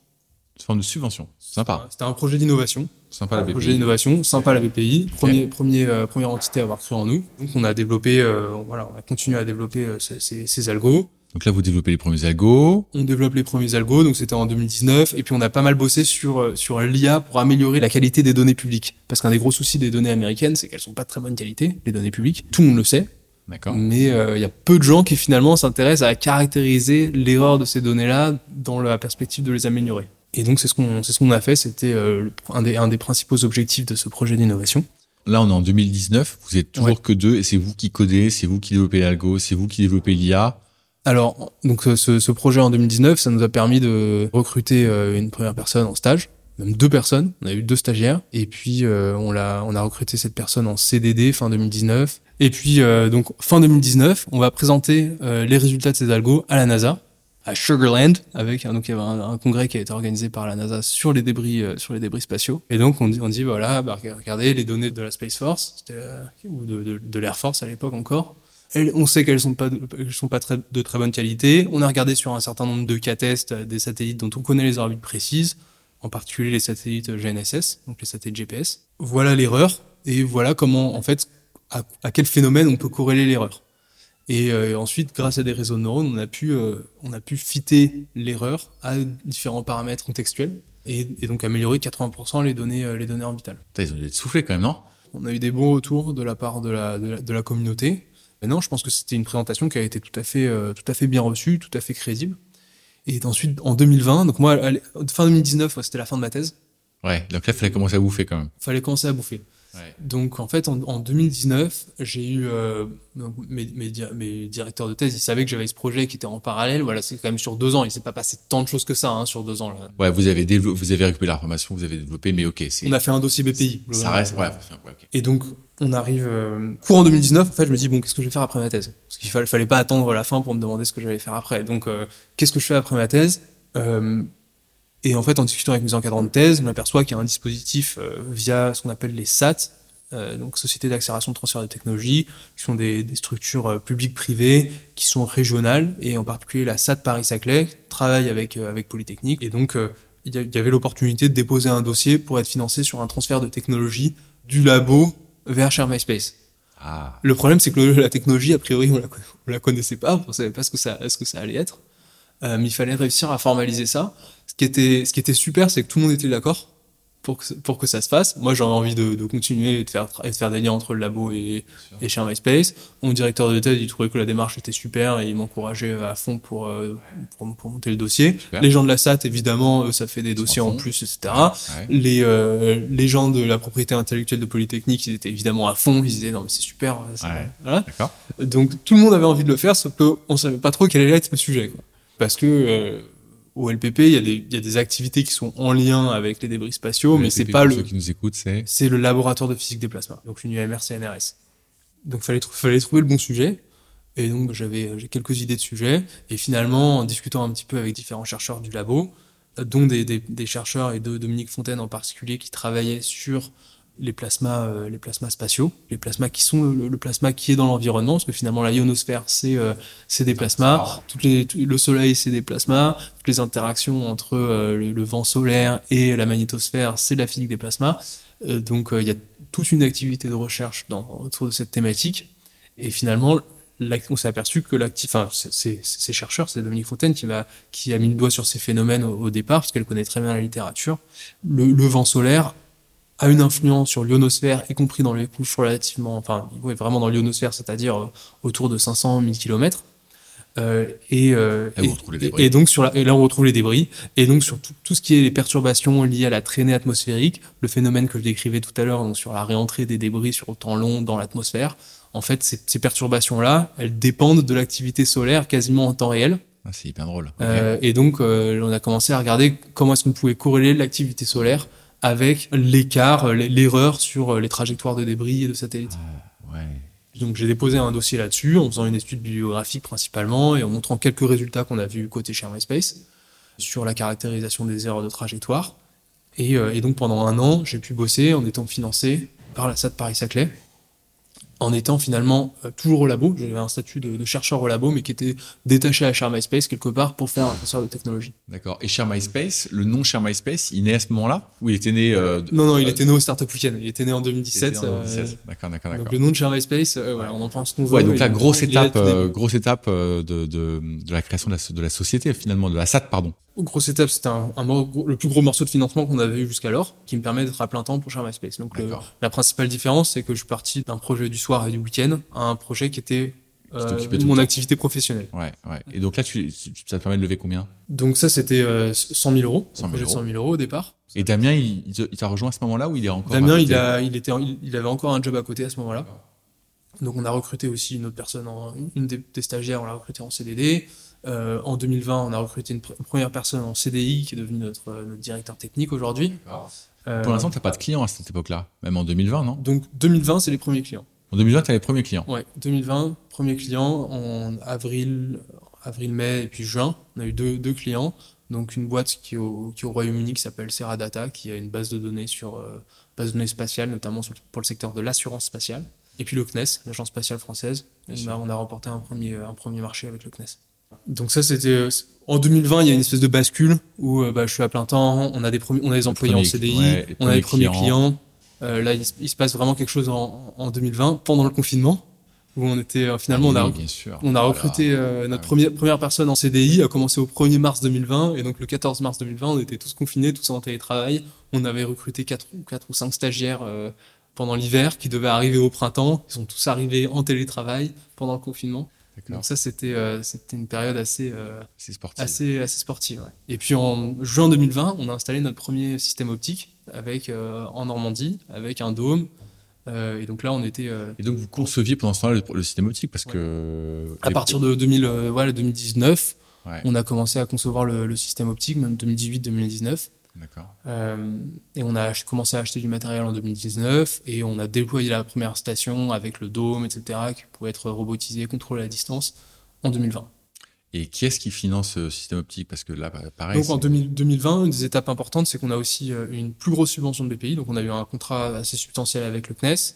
sous forme de subvention. Sympa.
C'était un projet d'innovation.
Sympa la
Un projet
BPI.
d'innovation, sympa la BPI, premier, premier, euh, première entité à avoir cru en nous. Donc on a développé, euh, voilà, on a continué à développer euh, ces, ces, ces algos.
Donc là, vous développez les premiers algos.
On développe les premiers algos, donc c'était en 2019, et puis on a pas mal bossé sur euh, sur l'IA pour améliorer la qualité des données publiques. Parce qu'un des gros soucis des données américaines, c'est qu'elles sont pas de très bonne qualité, les données publiques. Tout le monde le sait,
D'accord.
mais euh, il y a peu de gens qui finalement s'intéressent à caractériser l'erreur de ces données-là dans la perspective de les améliorer. Et donc c'est ce qu'on c'est ce qu'on a fait, c'était euh, un des un des principaux objectifs de ce projet d'innovation.
Là, on est en 2019. Vous êtes toujours
Ouais.
que deux et c'est vous qui codez, c'est vous qui développez l'algo, c'est vous qui développez l'IA.
Alors, donc euh, ce, ce projet en 2019, ça nous a permis de recruter euh, une première personne en stage, même deux personnes. On a eu deux stagiaires, et puis euh, on l'a, on a recruté cette personne en CDD fin 2019. Et puis donc fin 2019, on va présenter les résultats de ces algos à la NASA, à Sugarland, avec donc il y avait un, congrès qui a été organisé par la NASA sur les débris, sur les débris spatiaux. Et donc on dit, on dit voilà, bah, regardez les données de la Space Force, ou de l'Air Force à l'époque encore. Elles- on sait qu'elles sont pas de, sont pas très, de très bonne qualité. On a regardé sur un certain nombre de cas tests euh, des satellites dont on connaît les orbites précises, en particulier les satellites GNSS, donc les satellites GPS. Voilà l'erreur et voilà comment en fait à, à quel phénomène on peut corréler l'erreur. Et euh, ensuite, grâce à des réseaux de neurones, on a pu euh, on a pu fitter l'erreur à différents paramètres contextuels et, et donc améliorer de 80% les données euh, les données orbitales.
Ils ont dû être soufflés quand même, non?
On a eu des bons retours de la part de la, de la, de la communauté. Maintenant, je pense que c'était une présentation qui a été tout à fait, euh, tout à fait bien reçue, tout à fait crédible. Et ensuite, en 2020, donc moi, fin 2019, ouais, c'était la fin de ma thèse.
Ouais. Donc là, il fallait commencer à bouffer quand même.
Fallait commencer à bouffer.
Ouais.
Donc en fait, en, en 2019, j'ai eu euh, mes, mes, di- mes directeurs de thèse, ils savaient que j'avais ce projet qui était en parallèle. Voilà, c'est quand même sur deux ans. Il s'est pas passé tant de choses que ça hein, sur deux ans. Là.
Ouais, vous avez vous avez récupéré l'information, vous avez développé, mais ok, c'est,
On a fait un dossier BPI.
ça reste, ouais, ouais, ok.
Et donc, on arrive euh, courant 2019. En fait, je me dis bon, qu'est-ce que je vais faire après ma thèse? Parce qu'il fallait, fallait pas attendre la fin pour me demander ce que j'allais faire après. Donc, euh, qu'est-ce que je fais après ma thèse? Euh, Et en fait, en discutant avec mes encadrants de thèse, on aperçoit qu'il y a un dispositif euh, via ce qu'on appelle les SAT, euh, donc Sociétés d'accélération de transfert de technologie, qui sont des, des structures euh, publiques-privées qui sont régionales, et en particulier la SAT Paris-Saclay travaille avec, euh, avec Polytechnique. Et donc, il y avait l'opportunité de déposer un dossier pour être financé sur un transfert de technologie du labo vers Share My Space.
Ah,
Le problème, c'est que le- la technologie, a priori, on la, on la connaissait pas, on savait pas ce que ça, ce que ça allait être. Mais il fallait réussir à formaliser ça. Ce qui était, ce qui était super, c'est que tout le monde était d'accord pour que, pour que ça se fasse. Moi, j'avais envie de, de continuer et de faire, et de faire des liens entre le labo et, et Share My Space. Mon directeur de thèse, il trouvait que la démarche était super et il m'encourageait à fond pour, euh, pour, pour monter le dossier.
Super.
Les gens de la SAT, évidemment, ça fait des dossiers en plus, etc.
ouais.
Les, euh, les gens de la propriété intellectuelle de Polytechnique, ils étaient évidemment à fond. Ils disaient non mais c'est super. ça-
Ouais.
Voilà.
D'accord.
Donc tout le monde avait envie de le faire, sauf qu'on savait pas trop quel allait être le sujet. Quoi. Parce que euh, au LPP, il y, a des, il y a des activités qui sont en lien avec les débris spatiaux, mais c'est pas le,
Ceux qui nous écoutent, c'est.
c'est le laboratoire de physique des plasmas, donc une UMR CNRS. Donc fallait fallait trouver le bon sujet. Et donc j'avais j'ai quelques idées de sujets. Et finalement, en discutant un petit peu avec différents chercheurs du labo, euh, dont des, des, des chercheurs et de Dominique Fontaine en particulier qui travaillaient sur les plasmas, euh, les plasmas spatiaux, les plasmas qui sont le, le plasma qui est dans l'environnement, parce que finalement la ionosphère c'est euh, c'est des plasmas, toutes les, tout- le soleil c'est des plasmas, toutes les interactions entre euh, le, le vent solaire et la magnétosphère c'est la physique des plasmas. Donc il y a toute une activité de recherche dans, autour de cette thématique. Et finalement, on s'est aperçu que l'actif, enfin, ces chercheurs, c'est Dominique Fontaine qui, va, qui a mis le doigt sur ces phénomènes au, au départ, parce qu'elle connaît très bien la littérature. Le, le vent solaire a une influence sur l'ionosphère, y compris dans les couches relativement, enfin, ouais, vraiment dans l'ionosphère, c'est-à-dire euh, autour de 500 000 km. Euh, et, euh, donc sur la, et là on retrouve les débris et donc sur tout, tout ce qui est les perturbations liées à la traînée atmosphérique, le phénomène que je décrivais tout à l'heure, donc sur la réentrée des débris sur le temps long dans l'atmosphère. En fait, ces, ces perturbations-là, elles dépendent de l'activité solaire quasiment en temps réel.
Ah, c'est hyper drôle.
Euh, et donc, euh, on a commencé à regarder comment est-ce qu'on pouvait corréler l'activité solaire avec l'écart, euh, l'erreur sur euh, les trajectoires de débris et de satellites.
ouais.
Donc j'ai déposé un dossier là-dessus en faisant une étude bibliographique principalement et en montrant quelques résultats qu'on a vus côté Share My Space sur la caractérisation des erreurs de trajectoire. Et, euh, et donc pendant un an, j'ai pu bosser en étant financé par la SAT Paris-Saclay, en étant finalement euh, toujours au labo. J'avais un statut de, de chercheur au labo, mais qui était détaché à Share My Space quelque part pour faire un transfert de technologie.
D'accord. Et Share MySpace, le nom Share MySpace, il naît à ce moment-là Ou il était né. euh,
Non, non, il
euh,
était né au Startup Weekend. Il était né en
il
2017.
était en
euh,
2016. D'accord, d'accord,
donc
d'accord.
le nom de Share My Space, voilà, on en pense veut.
Ouais, donc la grosse étape, grosse étape de, de, de la création de la, de la société finalement, de la SAT, pardon.
Grosse étape, c'était un, un mor- gros- le plus gros morceau de financement qu'on avait eu jusqu'alors, qui me permet d'être à plein temps pour Share My Space. Donc le- la principale différence, c'est que je suis parti d'un projet du soir et du week-end à un projet qui était euh, mon activité professionnelle.
Ouais, ouais. Et donc là, tu, ça te permet de lever combien?
Donc ça, c'était euh, 100 000 euros,
100 000
un projet de
euros.
100 000 euros au départ.
Et Damien, il, t'a rejoint à ce moment-là ou il est encore
Damien, il,
côté?
a, il, était, il, il avait encore un job à côté à ce moment-là. Donc on a recruté aussi une autre personne, en, une des, des stagiaires, on l'a recruté en CDD. Euh, en 2020, on a recruté une, pr- une première personne en CDI qui est devenue notre, euh, notre directeur technique aujourd'hui. Euh,
Pour l'instant, t'as pas de clients à cette époque-là, même en 2020, non?
Donc 2020, c'est les premiers clients.
En 2020, t'as les premiers clients.
Ouais, 2020, premier client en avril, avril, mai et puis juin. On a eu deux, deux clients. Donc une boîte qui est au, Royaume-Uni qui s'appelle Serra Data, qui a une base de données sur euh, base de données spatiale, notamment sur- pour le secteur de l'assurance spatiale. Et puis le CNES, l'agence spatiale française. On a, on a remporté un premier, un premier marché avec le CNES. Donc ça c'était euh, en 2020 il y a une espèce de bascule où euh, bah, je suis à plein temps on a des on a des employés en CDI
ouais,
on a les
premiers
clients, Euh, là il, se- il se passe vraiment quelque chose en, en 2020 pendant le confinement où on était finalement on a
Ah Oui, bien sûr.
on a
Voilà.
recruté euh, notre
Ah oui.
première, première personne en CDI, a commencé au 1er mars 2020, et donc le 14 mars 2020, on était tous confinés, tous en télétravail. On avait recruté 4, ou quatre ou 5 stagiaires euh, pendant l'hiver qui devaient arriver au printemps. Ils sont tous arrivés en télétravail pendant le confinement. Donc ça, c'était euh, c'était une période assez, euh,
C'est sportif.
assez, assez sportive. ouais. Et puis en juin 2020, on a installé notre premier système optique avec, euh, en Normandie, avec un dôme, et donc là, on était
Et donc vous conceviez pendant ce temps-là le, le système optique parce que
à partir de 2000, euh, voilà, 2019,
Ouais.
on a commencé à concevoir le, le système optique, même 2018-2019.
D'accord.
Euh, et on a commencé à acheter du matériel en 2019 et on a déployé la première station avec le dôme, etc., qui pouvait être robotisé, contrôlé à distance en 2020.
Et qui est-ce qui finance ce système optique? Parce que là, pareil.
Donc en
c'est-
2000 2020, une des étapes importantes, c'est qu'on a aussi euh, une plus grosse subvention de BPI. Donc on a eu un contrat assez substantiel avec le CNES.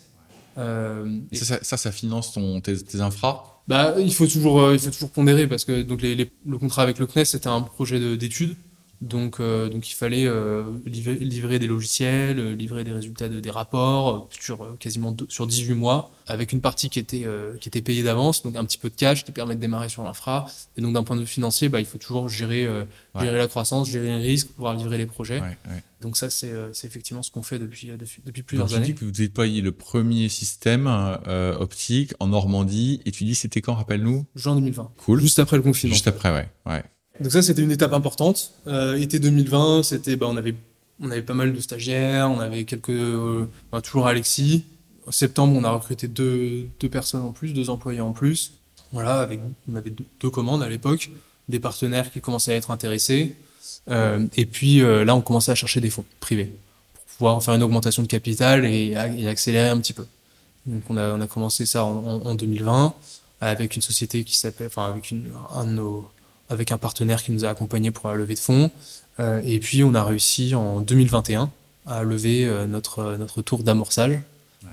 Euh,
Et ça, ça, ça, ça finance ton, tes, tes infras?
Bah, il faut toujours, euh, il faut toujours pondérer parce que donc les, les- le contrat avec le CNES c'était un projet de- d'étude, donc euh, donc il fallait euh, livrer, livrer des logiciels, euh, livrer des résultats de des rapports sur euh, quasiment deux- sur 18 mois, avec une partie qui était euh, qui était payée d'avance, donc un petit peu de cash qui permet de démarrer sur l'infra. Et donc d'un point de vue financier, bah, il faut toujours gérer euh,
Ouais.
gérer la croissance, gérer les risques, pouvoir livrer les projets.
Ouais, ouais.
Donc ça c'est euh, c'est effectivement ce qu'on fait depuis depuis, plusieurs
tu
années.
dis que vous déployez le premier système euh, optique en Normandie et tu dis c'était quand, rappelle-nous?
Juin 2020,
Cool.
juste après le confinement.
Juste après, ouais. ouais.
Donc ça, c'était une étape importante. Euh, été 2020, c'était, bah, on avait, on avait pas mal de stagiaires, on avait quelques, euh, bah, toujours Alexis. En septembre, on a recruté deux, deux personnes en plus, deux employés en plus. Voilà, avec, on avait deux, commandes à l'époque, des partenaires qui commençaient à être intéressés. Euh, et puis euh, là, on commençait à chercher des fonds privés pour pouvoir faire une augmentation de capital et, accélérer un petit peu. Donc on a, on a commencé ça en 2020 avec une société qui s'appelle, enfin avec une, un de nos, avec un partenaire qui nous a accompagnés pour la levée de fonds. Euh, et puis on a réussi en 2021 à lever euh, notre, notre tour d'amorçage.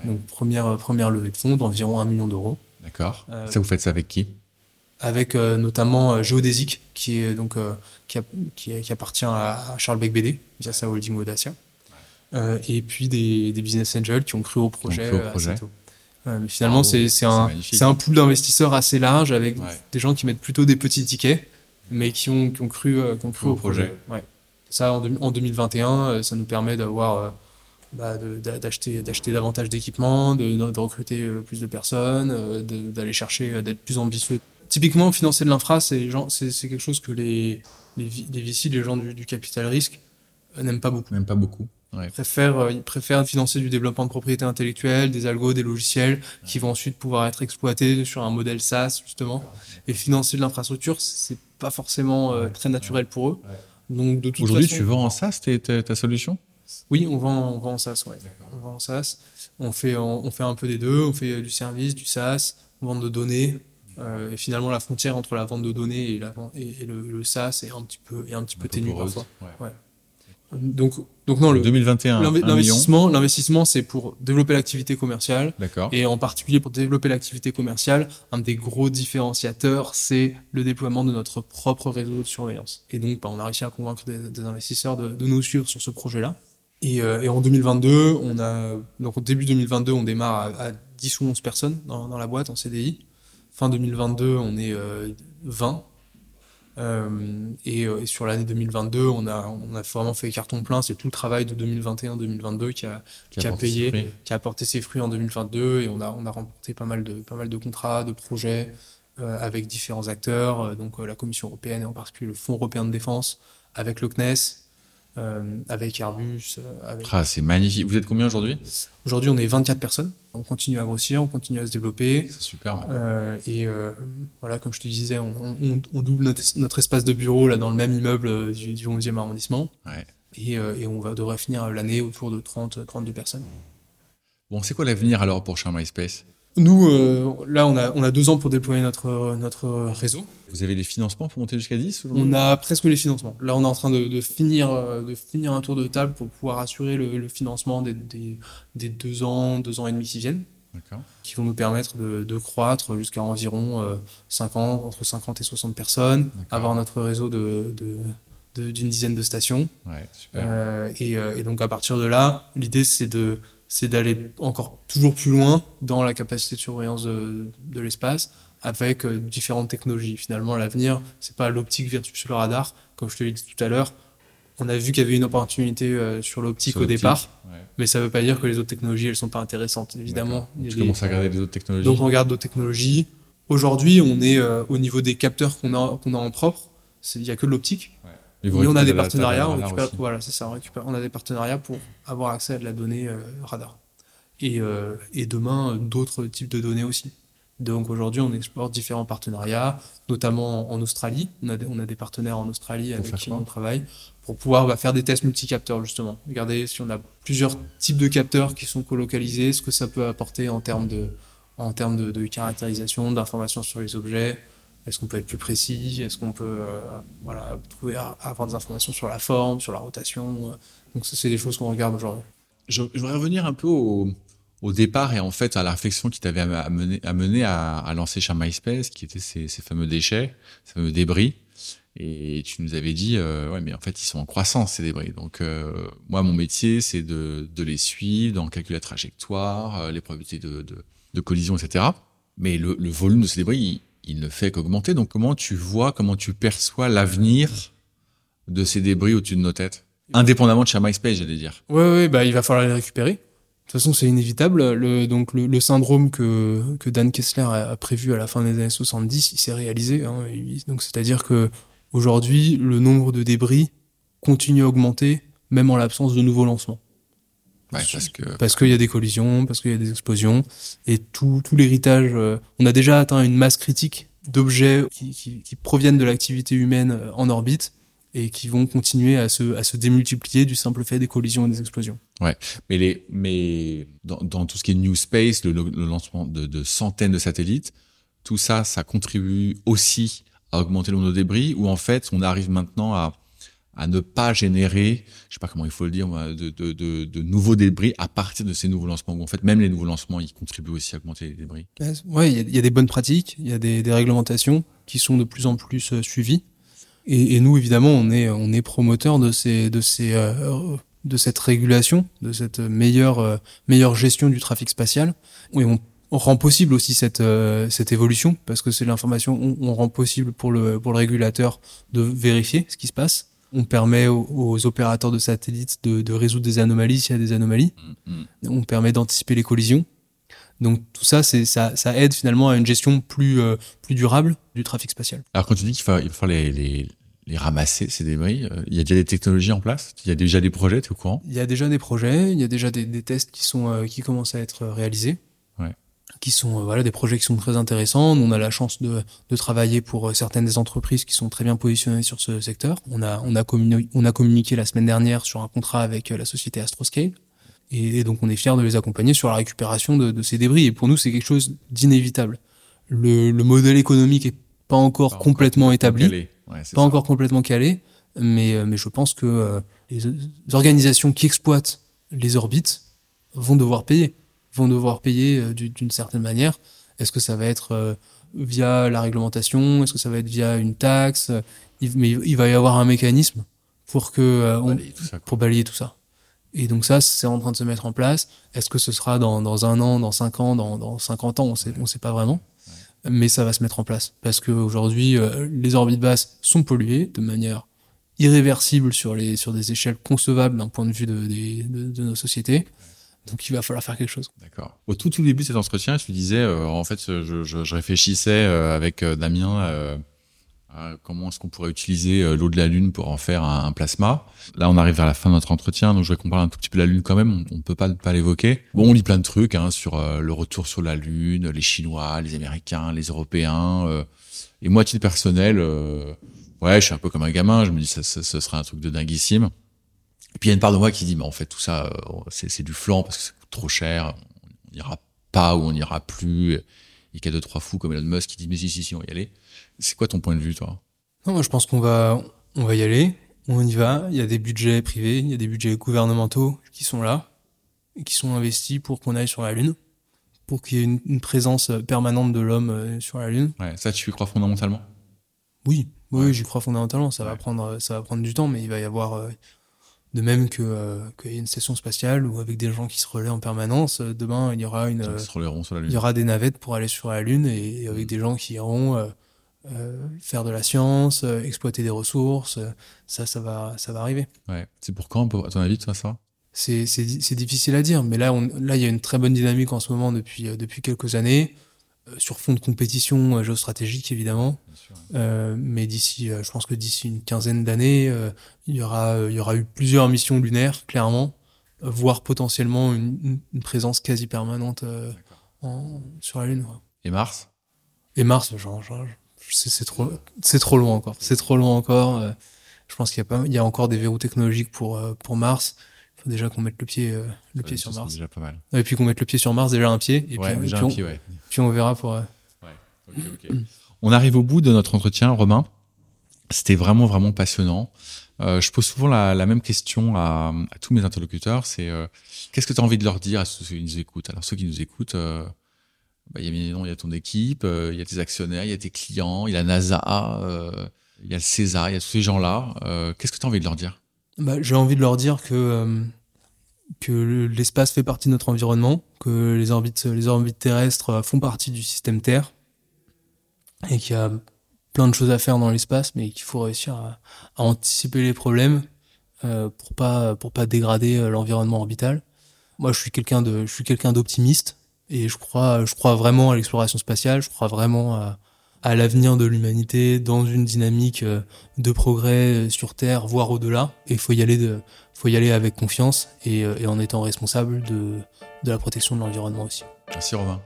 Donc première, première levée de fonds d'environ 1 million d'euros.
D'accord.
Euh,
Ça, vous faites ça avec qui?
Avec euh, notamment euh, Géodésique, qui, est, donc, euh, qui, a- qui, qui appartient à, Charles Beck BD, via sa holding Audacia. Euh, et puis des, des business angels qui ont cru au projet.
cru au
euh,
projet.
assez tôt. Euh, mais finalement,
Bravo,
c'est un, un pool d'investisseurs assez large avec
Ouais.
des gens qui mettent plutôt des petits tickets, mais qui ont, qui ont cru, euh, qui ont cru
Au
au projet.
projet.
Ouais. Ça, en, en 2021, euh, ça nous permet d'avoir, euh, bah, d'acheter, d'acheter davantage d'équipements, de, de recruter plus de personnes, d'aller chercher, d'être plus ambitieux. Typiquement, financer de l'infra, c'est quelque chose que les, les, les VC, les gens du, du capital risque, n'aiment pas beaucoup.
Même pas beaucoup. Ouais.
Ils préfèrent, euh, ils préfèrent financer du développement de propriété intellectuelle, des algos, des logiciels qui vont ensuite pouvoir être exploités sur un modèle SaaS justement. Et financer de l'infrastructure, c'est pas forcément euh, très naturel pour eux. Donc de toute
Aujourd'hui, tu vends en SaaS tes- ta, ta solution?
Oui, on vend, on vend en SaaS, ouais. On vend en SaaS. On fait, on, on fait un peu des deux. On fait euh, du service, du SaaS, vente de données. Euh, et finalement, la frontière entre la vente de données et, la, et, et le, le SaaS est un petit peu, est un petit peu ténue parfois.
Ouais.
Donc, donc non, le,
2021,
l'inve-
1 million.
l'investissement, l'investissement, c'est pour développer l'activité commerciale.
D'accord.
Et en particulier pour développer l'activité commerciale, un des gros différenciateurs, c'est le déploiement de notre propre réseau de surveillance. Et donc, bah, on a réussi à convaincre des, des investisseurs de, de nous suivre sur ce projet-là. Et, euh, et en 2022, on a, donc au début 2022, on démarre à, à 10 ou 11 personnes dans, dans la boîte en CDI. Fin 2022, on est euh, 20. Euh, et, euh, et sur l'année 2022, on a, on a vraiment fait carton plein. C'est tout le travail de 2021-2022 qui a, qui a payé qui a apporté ses fruits en 2022 et on a, on a remporté pas mal de, pas mal de contrats, de projets euh, avec différents acteurs, donc la Commission européenne et en particulier le Fonds européen de défense, avec le CNES, euh, avec Airbus. euh, avec...
Ah, c'est magnifique. Vous êtes combien aujourd'hui
Aujourd'hui, on est 24 personnes. On continue à grossir, on continue à se développer.
C'est super.
Euh, et euh, voilà, comme je te disais, on, on- on double notre, notre espace de bureau là dans le même immeuble du, du 11e arrondissement.
Ouais.
Et, et on va, devrait finir l'année autour de 30, 32 personnes.
Bon, c'est quoi l'avenir alors pour Charm MySpace
Nous, euh, là, on a, on a deux ans pour déployer notre, notre réseau.
Vous avez les financements pour monter jusqu'à 10 aujourd'hui?
On a presque les financements. Là, on est en train de, de finir, euh, de finir un tour de table pour pouvoir assurer le, le financement des, des, des deux ans, deux ans et demi qui viennent, qui vont nous permettre de, de croître jusqu'à environ euh, 50, entre 50 et 60 personnes, avoir notre réseau de, de, de- d'une dizaine de stations.
Ouais, super.
Euh, et, euh, et donc à partir de là, l'idée c'est de c'est d'aller encore toujours plus loin dans la capacité de surveillance de, de l'espace avec euh, différentes technologies. Finalement, l'avenir, c'est pas l'optique versus le radar, comme je te l'ai dit tout à l'heure. On a vu qu'il y avait une opportunité euh, sur l'optique au départ,
ouais.
mais ça veut pas dire que les autres technologies elles sont pas intéressantes. Évidemment,
Tu commences à regarder les autres technologies.
donc on regarde d'autres technologies. Aujourd'hui, on est euh, au niveau des capteurs qu'on a qu'on a en propre. Il y a que de l'optique.
Et
on a des partenariats, on récupère, voilà, c'est ça, on récupère, on a des partenariats pour avoir accès à de la donnée euh, radar. et, et demain d'autres types de données aussi. Donc aujourd'hui, on exporte différents partenariats, notamment en Australie. On a, des, on a des partenaires en Australie avec qui on travaille pour pouvoir bah, faire des tests multicapteurs justement. Regardez si on a plusieurs types de capteurs qui sont colocalisés, ce que ça peut apporter en termes de, en termes de, de caractérisation, d'informations sur les objets. Est-ce qu'on peut être plus précis? Est-ce qu'on peut euh, voilà, trouver, avoir des informations sur la forme, sur la rotation? Donc c'est des choses qu'on regarde aujourd'hui.
Je, voudrais revenir un peu au, au départ et en fait à la réflexion qui t'avait amené, amené à, à, lancer chez MySpace, qui étaient ces, ces, fameux déchets, ces fameux débris. Et tu nous avais dit, euh, ouais, mais en fait, ils sont en croissance, ces débris. Donc, euh, moi, mon métier, c'est de, de, les suivre, d'en calculer la trajectoire, les probabilités de, de, collision, etc. Mais le, le, volume de ces débris, il ne fait qu'augmenter. Donc, comment tu vois, comment tu perçois l'avenir de ces débris au-dessus de nos têtes? Indépendamment de chez MySpace, j'allais dire.
Oui, oui, bah, il va falloir les récupérer. De toute façon, c'est inévitable. Le, syndrome que, Dan Kessler a, prévu à la fin des années 70, il s'est réalisé. Hein, c'est-à-dire que aujourd'hui, le nombre de débris continue à augmenter, même en l'absence de nouveaux lancements.
Ouais, parce que
parce qu'il y a des collisions, parce qu'il y a des explosions, et tout, tout l'héritage. Euh, on a déjà atteint une masse critique d'objets qui, qui, qui, proviennent de l'activité humaine euh, en orbite et qui vont continuer à se, à se démultiplier du simple fait des collisions et des explosions.
Ouais, mais les, mais dans, dans tout ce qui est New Space, le, le lancement de, de, centaines de satellites, tout ça, ça contribue aussi à augmenter le nombre de débris, où en fait, on arrive maintenant à, à ne pas générer, je sais pas comment il faut le dire, de, nouveaux débris à partir de ces nouveaux lancements. En fait, même les nouveaux lancements, ils contribuent aussi à augmenter les débris.
Ouais, il y, a des bonnes pratiques, il y a des, réglementations qui sont de plus en plus euh, suivies. Et, nous, évidemment, on est, on promoteur euh, de cette régulation, de cette meilleure, euh, meilleure gestion du trafic spatial. Et on, rend possible aussi cette, évolution parce que c'est l'information, on, rend possible pour le, pour le régulateur de vérifier ce qui se passe. On permet aux, aux opérateurs de satellites de, de, résoudre des anomalies s'il y a des anomalies. Mm -hmm. On permet d'anticiper les collisions. Donc tout ça, ça, ça aide finalement à une gestion plus euh, plus durable du trafic spatial.
Alors quand tu dis qu'il faut, il faut les, les, les ramasser ces débris, euh, il y a déjà des technologies en place, il y a déjà des projets, tu es au courant?
Il y a déjà des projets, il y a déjà des, des tests qui sont euh, qui commencent à être réalisés. Qui sont euh, voilà des projets qui sont très intéressants. On a la chance de, de travailler pour euh, certaines des entreprises qui sont très bien positionnées sur ce secteur. On a on a communiqué, on a communiqué la semaine dernière sur un contrat avec euh, la société Astroscale et, donc on est fier de les accompagner sur la récupération de, de ces débris. Et pour nous, c'est quelque chose d'inévitable. Le, le, modèle économique est pas encore pas complètement établi,
ouais,
pas
ça.
encore complètement calé, mais, mais je pense que euh, les organisations qui exploitent les orbites vont devoir payer, vont devoir payer euh, d'une certaine manière. Est-ce que ça va être euh, via la réglementation? Est-ce que ça va être via une taxe? Il, Mais il va y avoir un mécanisme pour que euh, on,
balayer ça,
pour balayer tout ça. Et donc ça, c'est en train de se mettre en place. Est-ce que ce sera dans, dans un an, dans cinq ans, dans, dans 50 ans? On sait, on sait pas vraiment. Ouais. Mais ça va se mettre en place. Parce qu'aujourd'hui, euh, les orbites basses sont polluées de manière irréversible sur, les, sur des échelles concevables d'un point de vue de, de, de, de, nos sociétés. Donc il va falloir faire quelque chose.
D'accord. Au tout, tout début de cet entretien, je lui disais, euh, en fait, je, je, je réfléchissais euh, avec Damien euh, comment est-ce qu'on pourrait utiliser euh, l'eau de la Lune pour en faire un, plasma. Là, on arrive vers la fin de notre entretien, donc je vais qu'on parle un tout petit peu de la Lune quand même, on, ne peut pas pas l'évoquer. Bon, on lit plein de trucs hein, sur euh, le retour sur la Lune, les Chinois, les Américains, les Européens. Euh, et moi, à titre personnel, euh, ouais, je suis un peu comme un gamin, je me dis ça, ça, ça serait un truc de dinguissime. Et puis il y a une part de moi qui dit, mais en fait, tout ça, euh, c'est du flanc parce que ça coûte trop cher, on n'ira pas ou on n'ira plus. Qu'il y a deux, trois fous comme Elon Musk qui dit, mais si, si, si, on va y aller. C'est quoi ton point de vue, toi?
Non, moi je pense qu'on va, on va y aller. On y va. Il y a des budgets privés, il y a des budgets gouvernementaux qui sont là, et qui sont investis pour qu'on aille sur la Lune, pour qu'il y ait une, une, présence permanente de l'homme euh, sur la Lune.
Ouais, ça, tu y crois fondamentalement?
Oui, oui, ouais. j'y crois fondamentalement. Ça ouais. va prendre, ça va prendre du temps, mais il va y avoir, euh, de même que euh, qu'il y a une station spatiale ou avec des gens qui se relaient en permanence. Demain, il y aura une,
il
y aura des navettes pour aller sur la Lune et, et avec mmh. des gens qui iront euh, faire de la science, euh, exploiter des ressources, euh, ça, ça va, ça va arriver.
Ouais. C'est pour quand, à ton avis, ça, ça?
C'est, difficile à dire, mais là, on, là, il y a une très bonne dynamique en ce moment depuis, euh, depuis quelques années, euh, sur fond de compétition géostratégique évidemment. Sûr, mais d'ici, je pense que d'ici une quinzaine d'années, il y aura, il y aura eu plusieurs missions lunaires, clairement. voire potentiellement une, présence quasi permanente sur la Lune.
Et Mars?
Et Mars, genre, c'est trop, c'est trop loin encore. C'est trop loin encore. je pense qu'il y a pas, il y a encore des verrous technologiques pour pour Mars. Faut déjà qu'on mette le pied le pied sur Mars.
Déjà pas mal.
Et puis qu'on mette le pied sur Mars, déjà un pied. Et
ouais,
puis,
déjà un pied, ouais.
puis on verra pour.
On arrive au bout de notre entretien, Romain. C'était vraiment, vraiment passionnant. Euh, je pose souvent la, même question à, tous mes interlocuteurs, c'est euh, qu'est-ce que tu as envie de leur dire à ceux qui nous écoutent? Alors ceux qui nous écoutent, euh, bah, il y a il y a ton équipe, il y a tes actionnaires, il y a tes clients, il y a la NASA, il y a le César, il y a tous ces gens-là. qu'est-ce que tu as envie de leur dire?
Bah, J'ai envie de leur dire que que l'espace fait partie de notre environnement, que les orbites, les orbites terrestres font partie du système Terre, et qu'il y a plein de choses à faire dans l'espace, mais qu'il faut réussir à, anticiper les problèmes euh, pour pas pour pas dégrader euh, l'environnement orbital. Moi, je suis quelqu'un de je suis quelqu'un d'optimiste et je crois je crois vraiment à l'exploration spatiale. Je crois vraiment à, à l'avenir de l'humanité dans une dynamique euh, de progrès sur Terre, voire au-delà. Et il faut y aller faut y aller avec confiance et, et en étant responsable de la protection de l'environnement aussi.
Merci Romain.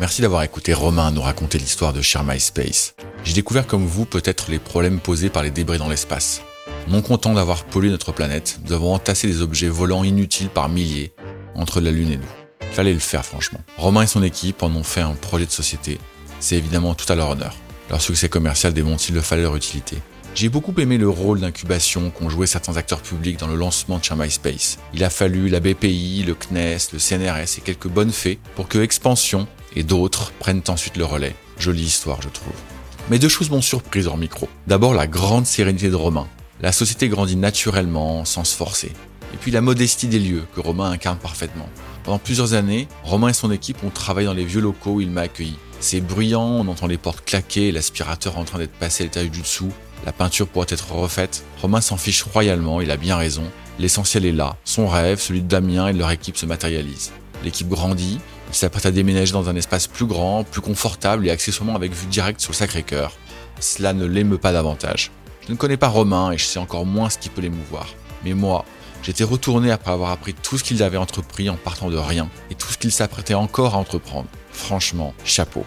Merci d'avoir écouté Romain nous raconter l'histoire de Share My Space. J'ai découvert comme vous peut-être les problèmes posés par les débris dans l'espace. Non content d'avoir pollué notre planète, nous avons entassé des objets volants inutiles par milliers entre la Lune et nous. Fallait le faire franchement. Romain et son équipe en ont fait un projet de société. C'est évidemment tout à leur honneur. Leur succès commercial démontre s'il le fallait leur utilité. J'ai beaucoup aimé le rôle d'incubation qu'ont joué certains acteurs publics dans le lancement de Share. Il a fallu la BPI, le CNES, le CNRS et quelques bonnes fées pour que Expansion et d'autres prennent ensuite le relais. Jolie histoire, je trouve. Mais deux choses m'ont surprise hors micro. D'abord la grande sérénité de Romain. La société grandit naturellement, sans se forcer. Et puis la modestie des lieux, que Romain incarne parfaitement. Pendant plusieurs années, Romain et son équipe ont travaillé dans les vieux locaux où il m'a accueilli. C'est bruyant, on entend les portes claquer, l'aspirateur en train d'être passé à l'étage du dessous, la peinture pourrait être refaite. Romain s'en fiche royalement, il a bien raison. L'essentiel est là. Son rêve, celui de Damien et de leur équipe se matérialise. L'équipe grandit, il s'apprête à déménager dans un espace plus grand, plus confortable et accessoirement avec vue directe sur le Sacré-Cœur. Cela ne l'émeut pas davantage. Je ne connais pas Romain et je sais encore moins ce qui peut l'émouvoir. Mais moi, j'étais retourné après avoir appris tout ce qu'il avait entrepris en partant de rien et tout ce qu'il s'apprêtait encore à entreprendre. Franchement, chapeau.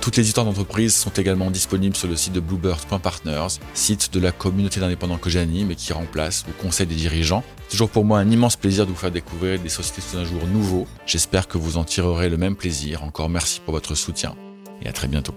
Toutes les histoires d'entreprise sont également disponibles sur le site de bluebird.partners, site de la communauté d'indépendants que j'anime et qui remplace le conseil des dirigeants. C'est toujours pour moi un immense plaisir de vous faire découvrir des sociétés sous un jour nouveau. J'espère que vous en tirerez le même plaisir. Encore merci pour votre soutien et à très bientôt.